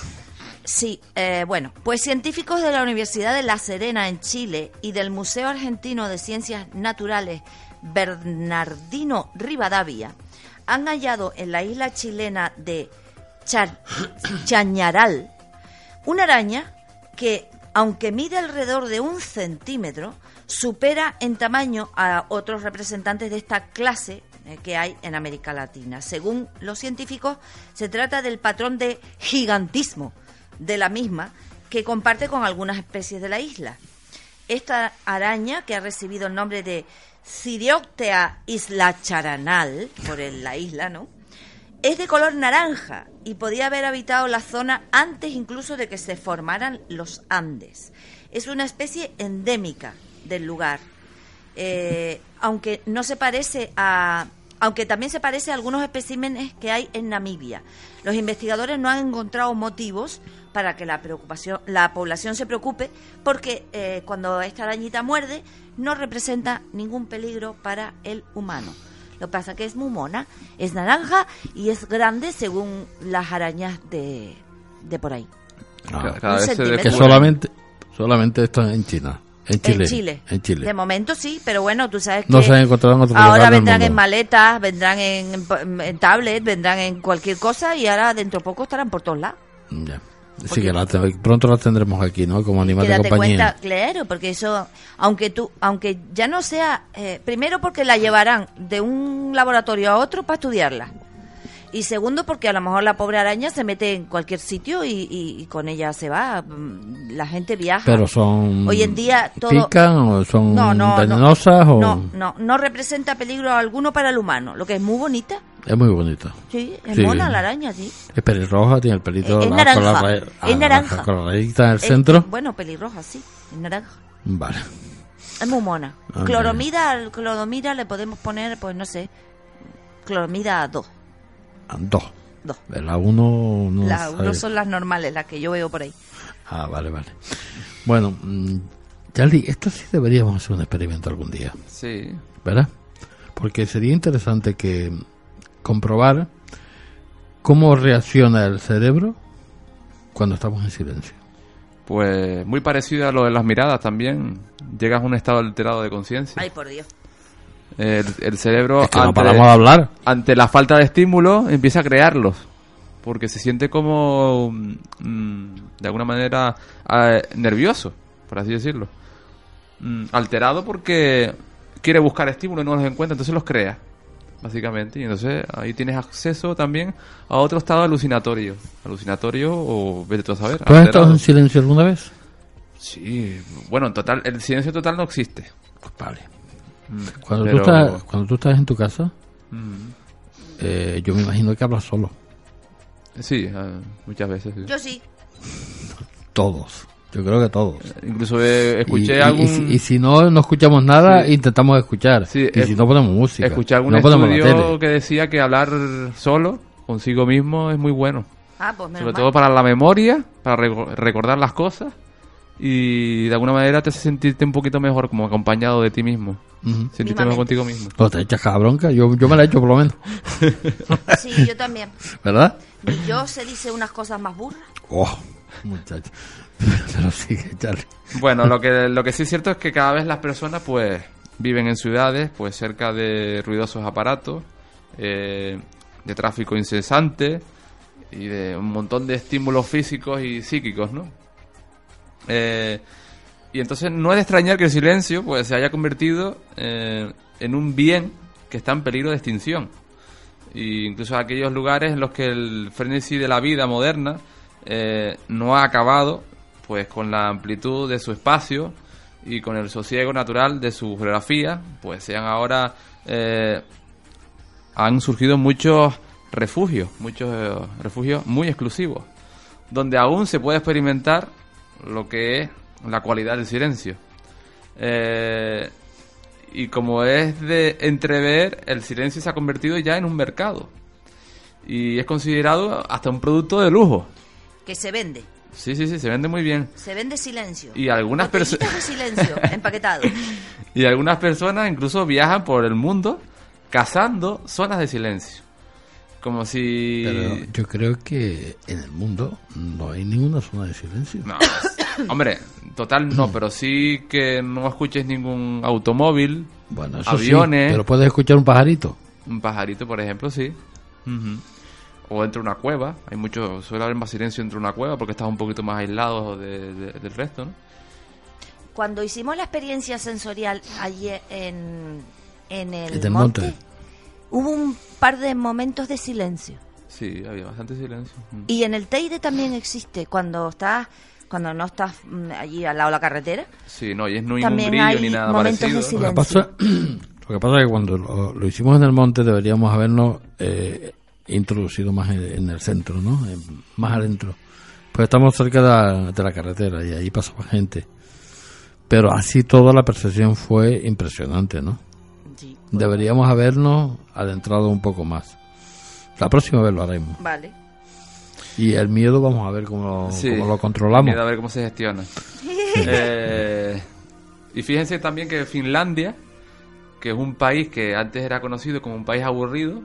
Sí, eh, bueno, pues científicos de la Universidad de La Serena en Chile y del Museo Argentino de Ciencias Naturales Bernardino Rivadavia han hallado en la isla chilena de Cha- Chañaral una araña que, aunque mide alrededor de un centímetro, supera en tamaño a otros representantes de esta clase eh, que hay en América Latina. Según los científicos, se trata del patrón de gigantismo de la misma que comparte con algunas especies de la isla. Esta araña, que ha recibido el nombre de Cirioctea islacharanal, por el- la isla, ¿no? Es de color naranja y podía haber habitado la zona antes incluso de que se formaran los Andes. Es una especie endémica del lugar, eh, aunque no se parece a, aunque también se parece a algunos especímenes que hay en Namibia. Los investigadores no han encontrado motivos para que la preocupación, la población se preocupe, porque eh, cuando esta arañita muerde no representa ningún peligro para el humano. Lo que pasa es que es muy mona, es naranja y es grande según las arañas de, de por ahí. Ah, cada Un vez se centímetro. que solamente, solamente esto en China. En Chile. En Chile. En Chile. De momento sí, pero bueno, tú sabes que No se han encontrado en otro ahora lugar del vendrán en maletas, vendrán en, en, en tablet, vendrán en cualquier cosa y ahora dentro de poco estarán por todos lados. Ya. Sí, que la pronto las tendremos aquí, ¿no? Como animal de compañía. cuenta, claro, porque eso, aunque tú, aunque ya no sea, eh, primero porque la llevarán de un laboratorio a otro para estudiarla. Y segundo porque a lo mejor la pobre araña se mete en cualquier sitio y, y- y con ella se va. Mm, La gente viaja. Pero son. Hoy en día todo- ¿Pican o son no, no, venenosas no, o.? no, no, no representa peligro alguno para el humano. Lo que es muy bonita. Es muy bonito. Sí, es Sí. mona la araña, sí. Es pelirroja, tiene el pelito. Es la- naranja, con la ra- es ah, naranja. Con la rayita en el Es- centro. bueno, pelirroja, sí, es naranja. Vale. Es muy mona. Ah, Cloromida, al cloromida le podemos poner, pues no sé, cloromida 2. Dos. Dos. La uno. No Las sabe. uno son las normales, las que yo veo por ahí. Ah, vale, vale. Bueno, mm, Charlie, esto sí deberíamos hacer un experimento algún día. Sí. ¿verdad? Porque sería interesante que comprobar cómo reacciona el cerebro cuando estamos en silencio. Pues muy parecido a lo de las miradas también. Llegas a un estado alterado de conciencia. Ay, por Dios. El, el cerebro, Es que ante, paramos de hablar. ante la falta de estímulo, empieza a crearlos. Porque se siente como, mm, de alguna manera, eh, nervioso, por así decirlo. Mm, alterado porque quiere buscar estímulos y no los encuentra, entonces los crea, básicamente. Y entonces ahí tienes acceso también a otro estado alucinatorio. Alucinatorio o vete tú a saber. ¿Tú has estado en silencio alguna vez? Sí, bueno, en total, el silencio total no existe. Vale. Mm, Cuando, pero- tú estás, cuando tú estás en tu casa, Mm, eh, yo me imagino que hablas solo. Sí, eh, muchas veces. sí. Yo sí. Todos. Yo creo que todos. Incluso eh, escuché y, y- algún... y si, y si no, no escuchamos nada, Sí. intentamos escuchar. Sí, y es- si no, ponemos música. Escuché algún no estudio que decía que hablar solo, consigo mismo, es muy bueno. Ah, pues Sobre mal. todo para la memoria, para reco- recordar las cosas y de alguna manera te hace sentirte un poquito mejor como acompañado de ti mismo. Ujú. Sentirte Mismamente. mejor contigo mismo. ¿O te echas cada bronca? Yo, yo me la he hecho por lo menos. Sí, yo también. ¿Verdad? Y yo se dice unas cosas más burras. Oh, muchacho. Pero sigue, Charlie. Bueno, lo que, lo que sí es cierto es que cada vez las personas pues viven en ciudades, pues cerca de ruidosos aparatos, eh, de tráfico incesante y de un montón de estímulos físicos y psíquicos, ¿no? Eh, y entonces no es de extrañar que el silencio pues se haya convertido eh, en un bien que está en peligro de extinción. Y incluso aquellos lugares en los que el frenesí de la vida moderna eh, no ha acabado pues con la amplitud de su espacio y con el sosiego natural de su geografía, pues sean ahora han surgido muchos refugios, muchos refugios muy exclusivos, donde aún se puede experimentar lo que es la cualidad del silencio. Eh, y como es de entrever, el silencio se ha convertido ya en un mercado. Y es considerado hasta un producto de lujo. Que se vende. Sí, sí, sí, se vende muy bien. Se vende silencio. Y algunas personas... silencio, empaquetado. Y algunas personas incluso viajan por el mundo cazando zonas de silencio. Como si... Pero yo creo que en el mundo no hay ninguna zona de silencio. No, hombre, total no, pero sí que no escuches ningún automóvil, Bueno, eso aviones, sí, pero puedes escuchar un pajarito. un pajarito, por ejemplo, sí. O entre una cueva. Hay mucho, suele haber más silencio entre una cueva porque estás un poquito más aislado de- de- del resto, ¿no? Cuando hicimos la experiencia sensorial allí en, en el, En el monte, monte. Hubo un par de momentos de silencio. Sí, había bastante silencio. Mm. Y en el Teide también existe, cuando estás, cuando no estás mm, allí al lado de la carretera. Sí, no, y es no hay También ningún brillo hay ni nada momentos de parecido. Lo que pasa, lo que pasa es que cuando lo, lo hicimos en el monte deberíamos habernos eh, introducido más en, en el centro, ¿no? En- más adentro. Pues estamos cerca de la, de la carretera y ahí pasaba gente. Pero así toda la percepción fue impresionante, ¿no? Deberíamos habernos adentrado un poco más. La próxima vez lo haremos. Vale. Y el miedo vamos a ver cómo, Sí, cómo lo controlamos. miedo a ver cómo se gestiona. Eh, y fíjense también que Finlandia, que es un país que antes era conocido como un país aburrido,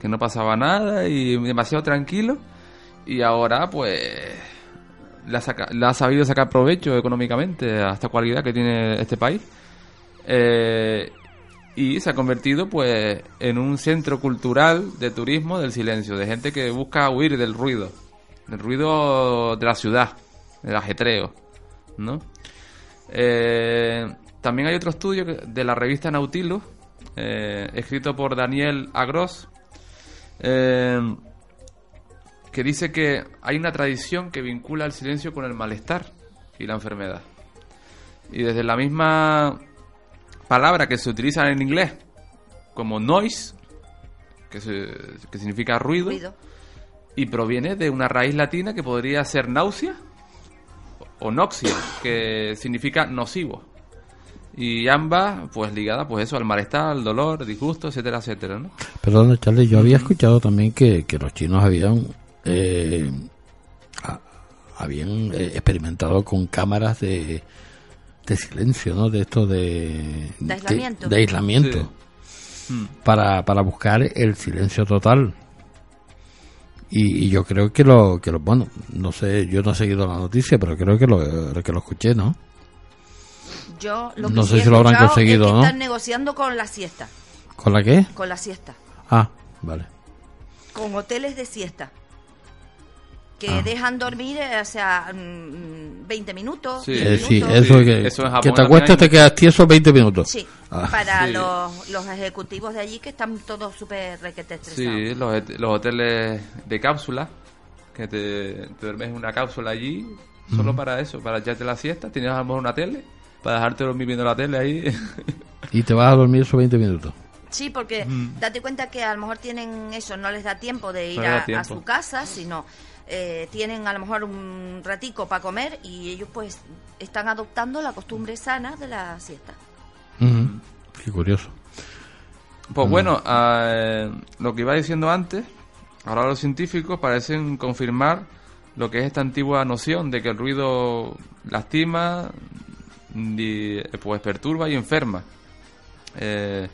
que no pasaba nada y demasiado tranquilo, y ahora pues le ha, saca- le ha sabido sacar provecho económicamente a esta cualidad que tiene este país. Eh, y se ha convertido pues en un centro cultural de turismo del silencio, de gente que busca huir del ruido, del ruido de la ciudad, del ajetreo, ¿no? Eh, también hay otro estudio de la revista Nautilus, eh, escrito por Daniel Agros, eh, que dice que hay una tradición que vincula el silencio con el malestar y la enfermedad. Y desde la misma palabra que se utiliza en inglés como noise, que, se- que significa ruido, Ruido. y proviene de una raíz latina que podría ser náusea o noxia, que significa nocivo. Y ambas, pues ligadas, pues eso, al malestar, al dolor, disgusto, etcétera, etcétera, ¿no? Perdón, Charlie, yo había escuchado también que, que los chinos habían eh, habían eh, experimentado con cámaras de, de silencio, ¿no? De esto de... De aislamiento. De, aislamiento. Mm. Para, para buscar el silencio total. Y, y yo creo que lo, que lo... Bueno, no sé, yo no he seguido la noticia, pero creo que lo, que lo escuché, ¿no? Yo lo que No sé si lo habrán conseguido, es que ¿no? Están negociando con la siesta. ¿Con la qué? Con la siesta. Ah, vale. Con hoteles de siesta. Que Ah. dejan dormir, eh, o sea, mm, 20 minutos. Sí. 10 Eh, sí, minutos. eso que, eso Japón que te acuestas te quedas tieso 20 minutos. Sí, Ah. para Sí. Los, los ejecutivos de allí que están todos súper requete estresados. Sí, los, hoteles de cápsula, que te, te duermes en una cápsula allí, solo para eso, para echarte la siesta, tienes a lo mejor una tele, para dejarte dormir viendo la tele ahí. Y te vas a dormir esos 20 minutos. Sí, porque Mm. date cuenta que a lo mejor tienen eso, no les da tiempo de ir No a, su casa, sino eh, tienen a lo mejor un ratico para comer y ellos pues están adoptando la costumbre sana de la siesta. Ujú. Qué curioso. Pues bueno, eh, lo que iba diciendo antes, ahora los científicos parecen confirmar lo que es esta antigua noción de que el ruido lastima, y, pues perturba y enferma. Eh,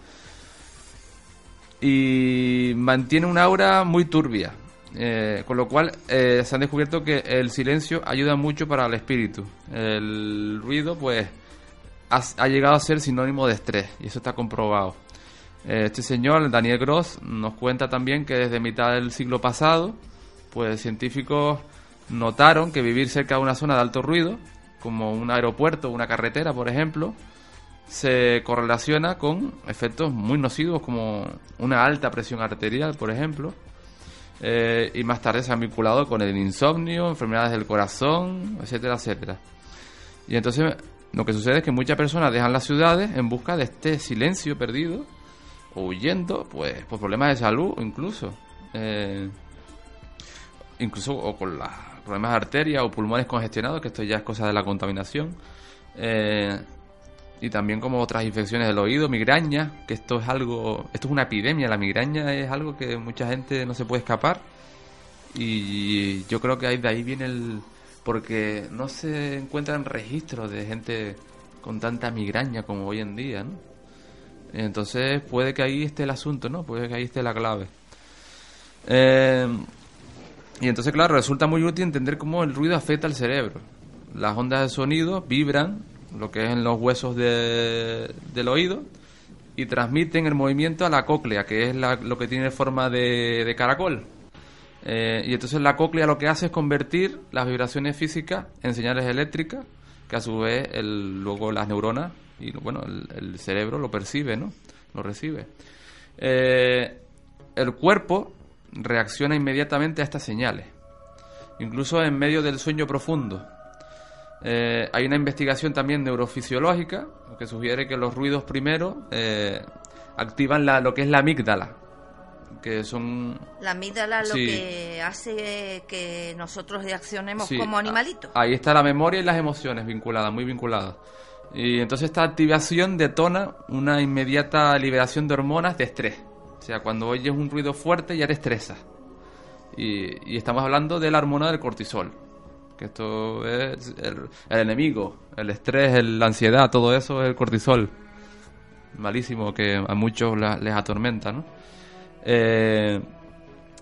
y mantiene una aura muy turbia. Eh, con lo cual eh, se han descubierto que el silencio ayuda mucho para el espíritu. El ruido, pues, ha, llegado a ser sinónimo de estrés y eso está comprobado. Eh, Este señor, Daniel Gross, nos cuenta también que desde mitad del siglo pasado, pues científicos notaron que vivir cerca de una zona de alto ruido, como un aeropuerto o una carretera, por ejemplo, se correlaciona con efectos muy nocivos como una alta presión arterial, por ejemplo, eh, y más tarde se han vinculado con el insomnio, enfermedades del corazón, etcétera, etcétera. Y entonces lo que sucede es que muchas personas dejan las ciudades en busca de este silencio perdido, o huyendo, pues, por problemas de salud incluso. Eh, incluso o con los problemas de arteria o pulmones congestionados, que esto ya es cosa de la contaminación. Eh, y también como otras infecciones del oído, migraña, que esto es algo, esto es una epidemia, la migraña es algo que mucha gente no se puede escapar. Y yo creo que de ahí viene el porque no se encuentran registros de gente con tanta migraña como hoy en día, ¿no? Entonces puede que ahí esté el asunto, ¿no? Puede que ahí esté la clave. Eh, y entonces, claro, resulta muy útil entender cómo el ruido afecta al cerebro. Las ondas de sonido vibran, lo que es en los huesos de- del oído, y transmiten el movimiento a la cóclea, que es la- lo que tiene forma de, de caracol. Eh, y entonces la cóclea lo que hace es convertir las vibraciones físicas en señales eléctricas, que a su vez el, luego las neuronas y bueno, el, cerebro lo percibe, ¿no? Lo recibe. Eh, el cuerpo reacciona inmediatamente a estas señales, incluso en medio del sueño profundo. Eh, hay una investigación también neurofisiológica que sugiere que los ruidos primero eh, activan la, lo que es la amígdala, que son La amígdala lo Sí. que hace que nosotros reaccionemos Sí, como animalitos. Ahí está la memoria y las emociones vinculadas, muy vinculadas. Y entonces esta activación detona una inmediata liberación de hormonas de estrés. O sea, cuando oyes un ruido fuerte ya te estresa. Y, y estamos hablando de la hormona del cortisol. Que esto es el, enemigo, el estrés, la ansiedad, todo eso es el cortisol. Malísimo que a muchos les atormenta, ¿no? Eh,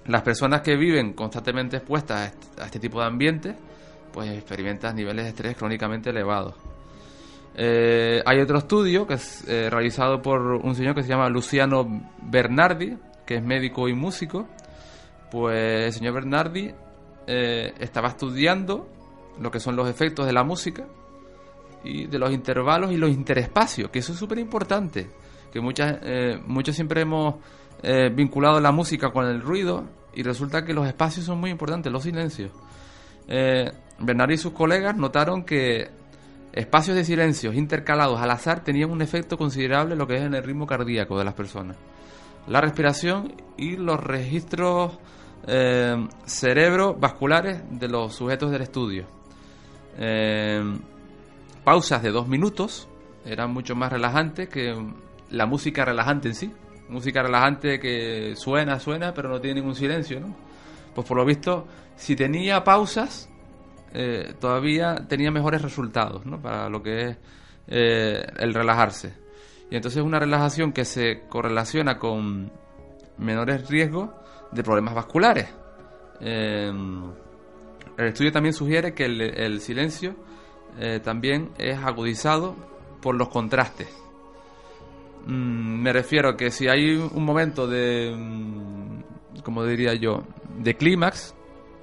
las personas que viven constantemente expuestas a este, a este tipo de ambientes, pues experimentan niveles de estrés crónicamente elevados. Eh, hay otro estudio que es eh, realizado por un señor que se llama Luciano Bernardi, que es médico y músico. Pues el señor Bernardi eh, estaba estudiando lo que son los efectos de la música y de los intervalos y los interespacios, que eso es súper importante. Que muchas, eh, muchos siempre hemos eh, vinculado la música con el ruido y resulta que los espacios son muy importantes, los silencios. Bernardi y sus colegas notaron que espacios de silencios intercalados al azar tenían un efecto considerable en lo que es en el ritmo cardíaco de las personas. La respiración y los registros eh, cerebrovasculares de los sujetos del estudio. Eh, pausas de dos minutos eran mucho más relajantes que la música relajante en sí. Música relajante que suena, suena, pero no tiene ningún silencio. Pues por lo visto, si tenía pausas, eh, todavía tenía mejores resultados. Para lo que es eh, el relajarse. Y entonces una relajación que se correlaciona con menores riesgos de problemas vasculares. Eh, el estudio también sugiere que el, silencio eh, también es agudizado por los contrastes. Mm, me refiero a que si hay un momento de, mm, como diría yo, de clímax,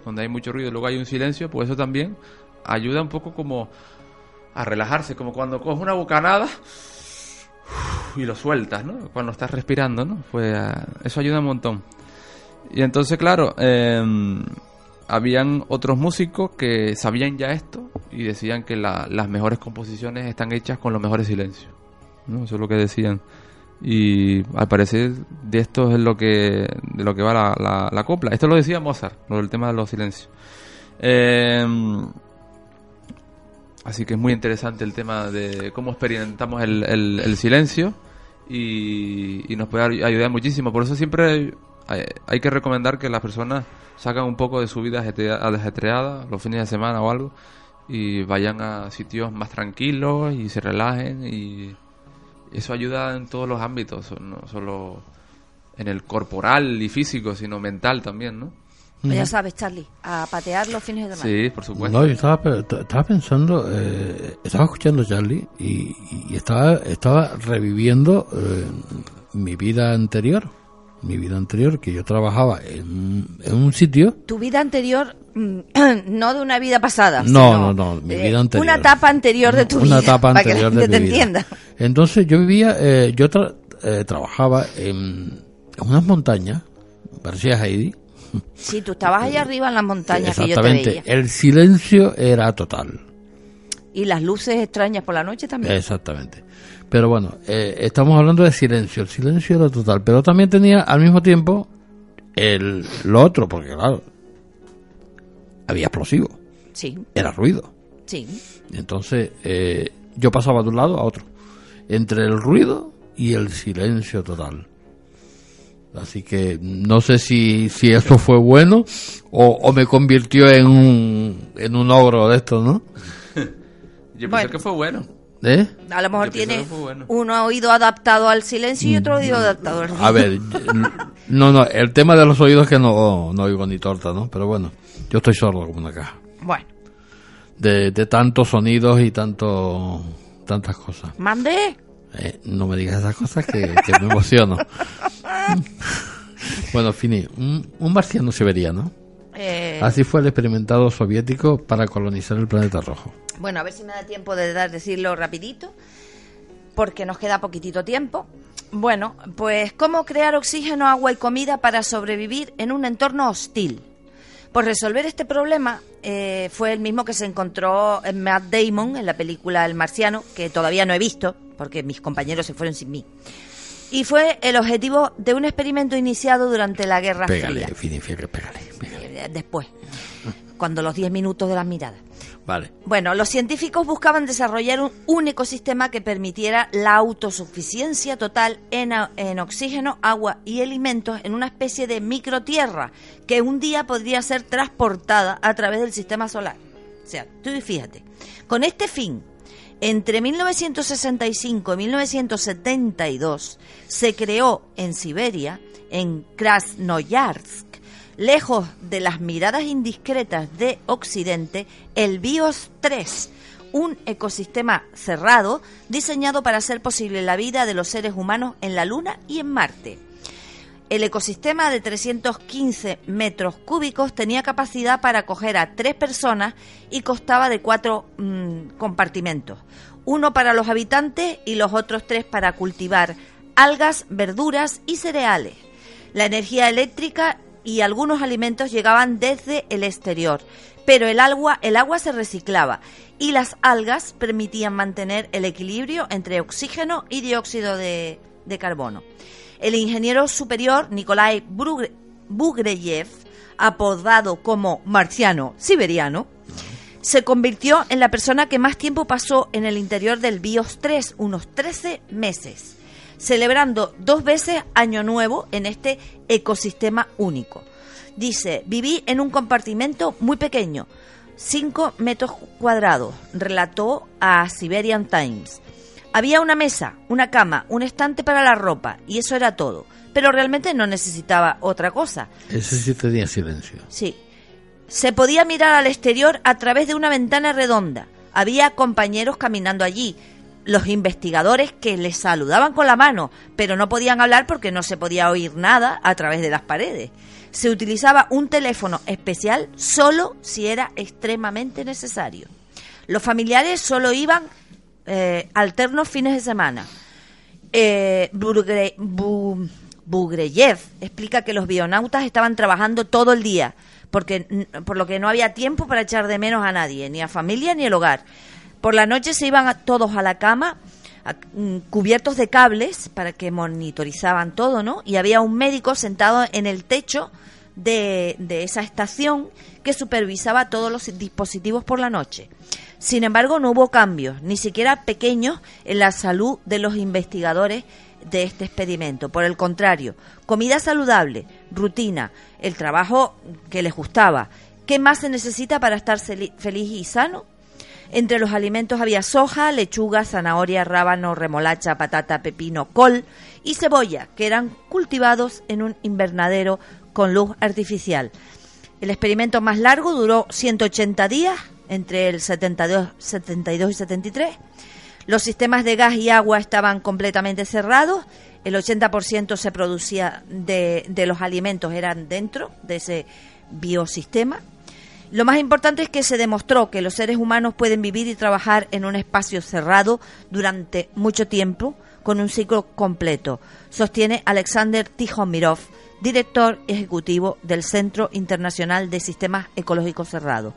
donde hay mucho ruido y luego hay un silencio, pues eso también ayuda un poco como a relajarse, como cuando coges una bocanada y lo sueltas, ¿no? Cuando estás respirando, ¿no? Pues ah, eso ayuda un montón. Y entonces, claro, eh, habían otros músicos que sabían ya esto y decían que la- las mejores composiciones están hechas con los mejores silencios. ¿no? Eso es lo que decían. Y al parecer de esto es lo que de lo que va la, la- la copla. Esto lo decía Mozart, lo del tema de los silencios. Eh, así que es muy interesante el tema de cómo experimentamos el, el- el silencio y, y nos puede ay- ayudar muchísimo. Por eso siempre hay, hay que recomendar que las personas sacan un poco de su vida ajetre- ajetreada los fines de semana o algo y vayan a sitios más tranquilos y se relajen y eso ayuda en todos los ámbitos, no solo en el corporal y físico, sino mental también, ¿no? Pues ya sabes, Charlie, a patear los fines de semana. Sí, por supuesto. No, yo estaba, pensando, eh, estaba escuchando a Charlie y, y estaba, estaba reviviendo eh, mi vida anterior. Mi vida anterior, que yo trabajaba en, en un sitio. Tu vida anterior, mm, no de una vida pasada. No, no, no, mi eh, vida anterior. Una etapa anterior de tu vida. Una etapa para que la anterior de mi te vida. Entonces yo vivía, eh, yo tra- eh, trabajaba en, en unas montañas, parecía Heidi. Sí, tú estabas allá arriba en las montañas que yo te veía. El silencio era total. Y las luces extrañas por la noche también. Exactamente. Pero bueno, eh, estamos hablando de silencio. El silencio era total. Pero también tenía al mismo tiempo el, lo otro, porque claro, había explosivo. Sí, Era ruido. sí. Entonces eh, yo pasaba de un lado a otro. Entre el ruido y el silencio total. Así que no sé si, si eso fue bueno o, o me convirtió en un, en un ogro de esto, ¿no? Yo pensé Bueno. que fue bueno. ¿Eh? A lo mejor tiene bueno. uno oído adaptado al silencio y otro oído adaptado al ruido. A ver, no, no, el tema de los oídos es que no, no oigo ni torta, ¿no? Pero bueno, yo estoy sordo como una caja. Bueno, De, de tantos sonidos y tanto, tantas cosas. mande. Eh, no me digas esas cosas que, que me emociono. bueno, Fini, un, un marciano se vería, ¿no? Eh, Así fue el experimentado soviético para colonizar el planeta rojo. Bueno, a ver si me da tiempo de dar, decirlo rapidito, porque nos queda poquitito tiempo. Bueno, pues cómo crear oxígeno, agua y comida para sobrevivir en un entorno hostil. Por resolver este problema eh, fue el mismo que se encontró en Matt Damon en la película El Marciano, que todavía no he visto, porque mis compañeros se fueron sin mí. Y fue el objetivo de un experimento iniciado durante la Guerra Pégale, Fría. Pégale. Eh, Después, cuando los 10 minutos de las miradas. Bueno, los científicos buscaban desarrollar un, un ecosistema que permitiera la autosuficiencia total en, en oxígeno, agua y alimentos en una especie de microtierra que un día podría ser transportada a través del sistema solar. O sea, tú fíjate, con este fin, entre 1965 y 1972 se creó en Siberia, en Krasnoyarsk, lejos de las miradas indiscretas de Occidente, el BIOS 3, un ecosistema cerrado diseñado para hacer posible la vida de los seres humanos en la Luna y en Marte. El ecosistema de 315 metros cúbicos tenía capacidad para acoger a tres personas y constaba de cuatro mm, compartimentos. Uno para los habitantes y los otros tres para cultivar algas, verduras y cereales. La energía eléctrica y algunos alimentos llegaban desde el exterior, pero el agua, el agua se reciclaba y las algas permitían mantener el equilibrio entre oxígeno y dióxido de, de carbono. El ingeniero superior Nikolai Bugreyev, apodado como marciano siberiano, se convirtió en la persona que más tiempo pasó en el interior del BIOS 3, unos 13 meses, celebrando dos veces Año Nuevo en este ecosistema único. Dice, viví en un compartimento muy pequeño, 5 metros cuadrados, relató a Siberian Times. Había una mesa, una cama, un estante para la ropa, y eso era todo. Pero realmente no necesitaba otra cosa. Ese sí tenía silencio. Sí. Se podía mirar al exterior a través de una ventana redonda. Había compañeros caminando allí, los investigadores que les saludaban con la mano, pero no podían hablar porque no se podía oír nada a través de las paredes. Se utilizaba un teléfono especial solo si era extremadamente necesario. Los familiares solo iban eh, alternos fines de semana. Eh, Burgre- Bu- Bugreyev explica que los bionautas estaban trabajando todo el día, porque, por lo que no había tiempo para echar de menos a nadie, ni a familia ni al hogar. Por la noche se iban a- todos a la cama, mm, cubiertos de cables para que monitorizaban todo, ¿no? Y había un médico sentado en el techo de, de esa estación que supervisaba todos los dispositivos por la noche. Sin embargo, no hubo cambios, ni siquiera pequeños, en la salud de los investigadores de este experimento. Por el contrario, comida saludable, rutina, el trabajo que les gustaba. ¿Qué más se necesita para estar feliz y sano? Entre los alimentos había soja, lechuga, zanahoria, rábano, remolacha, patata, pepino, col y cebolla, que eran cultivados en un invernadero con luz artificial. El experimento más largo duró 180 días, entre el 72, 72 y 73. Los sistemas de gas y agua estaban completamente cerrados. El 80% se producía de, de los alimentos eran dentro de ese biosistema. Lo más importante es que se demostró que los seres humanos pueden vivir y trabajar en un espacio cerrado durante mucho tiempo con un ciclo completo, sostiene Alexander Tijomirov, director ejecutivo del Centro Internacional de Sistemas Ecológicos Cerrados.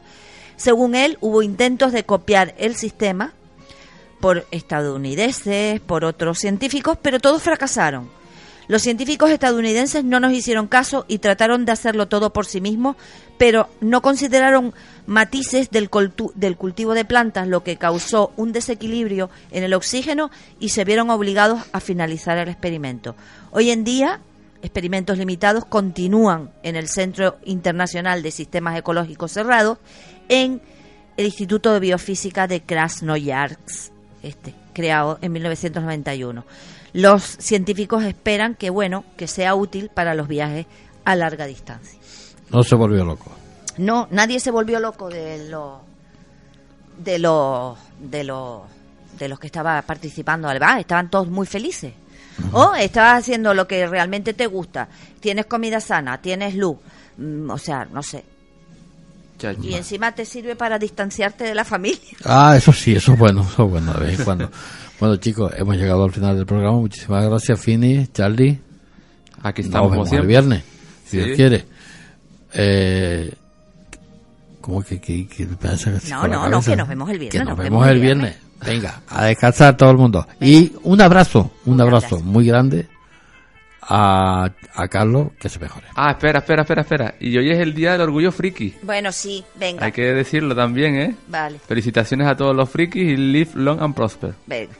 Según él, hubo intentos de copiar el sistema por estadounidenses, por otros científicos, pero todos fracasaron. Los científicos estadounidenses no nos hicieron caso y trataron de hacerlo todo por sí mismos, pero no consideraron matices del, del cultivo de plantas, lo que causó un desequilibrio en el oxígeno y se vieron obligados a finalizar el experimento. Hoy en día, experimentos limitados continúan en el Centro Internacional de Sistemas Ecológicos Cerrados en el Instituto de Biofísica de Krasnoyarsk, este, creado en 1991. Los científicos esperan que bueno, que sea útil para los viajes a larga distancia. No se volvió loco. No, nadie se volvió loco de los de los de los de los que estaba participando además estaban todos muy felices. O estabas haciendo lo que realmente te gusta. Tienes comida sana tienes luz. Mm, o sea no sé. Ya, y encima te sirve para distanciarte de la familia. Ah, eso sí, eso es bueno, eso es bueno de vez en cuando. bueno, chicos, hemos llegado al final del programa. Muchísimas gracias, Fini, Charlie. Aquí estamos vemos el viernes, si Sí. Dios quiere. Eh, ¿Cómo que, que, que pasa No, no, no, que nos vemos el viernes, Que nos, nos vemos el viernes. Venga, a descansar todo el mundo. Y un abrazo, un abrazo muy grande a, a Carlos, que se mejore. Ah, espera, espera, espera, espera. Y hoy es el día del orgullo friki. Bueno, sí, venga. Hay que decirlo también, ¿eh? Vale, Felicitaciones a todos los frikis y live long and prosper. venga.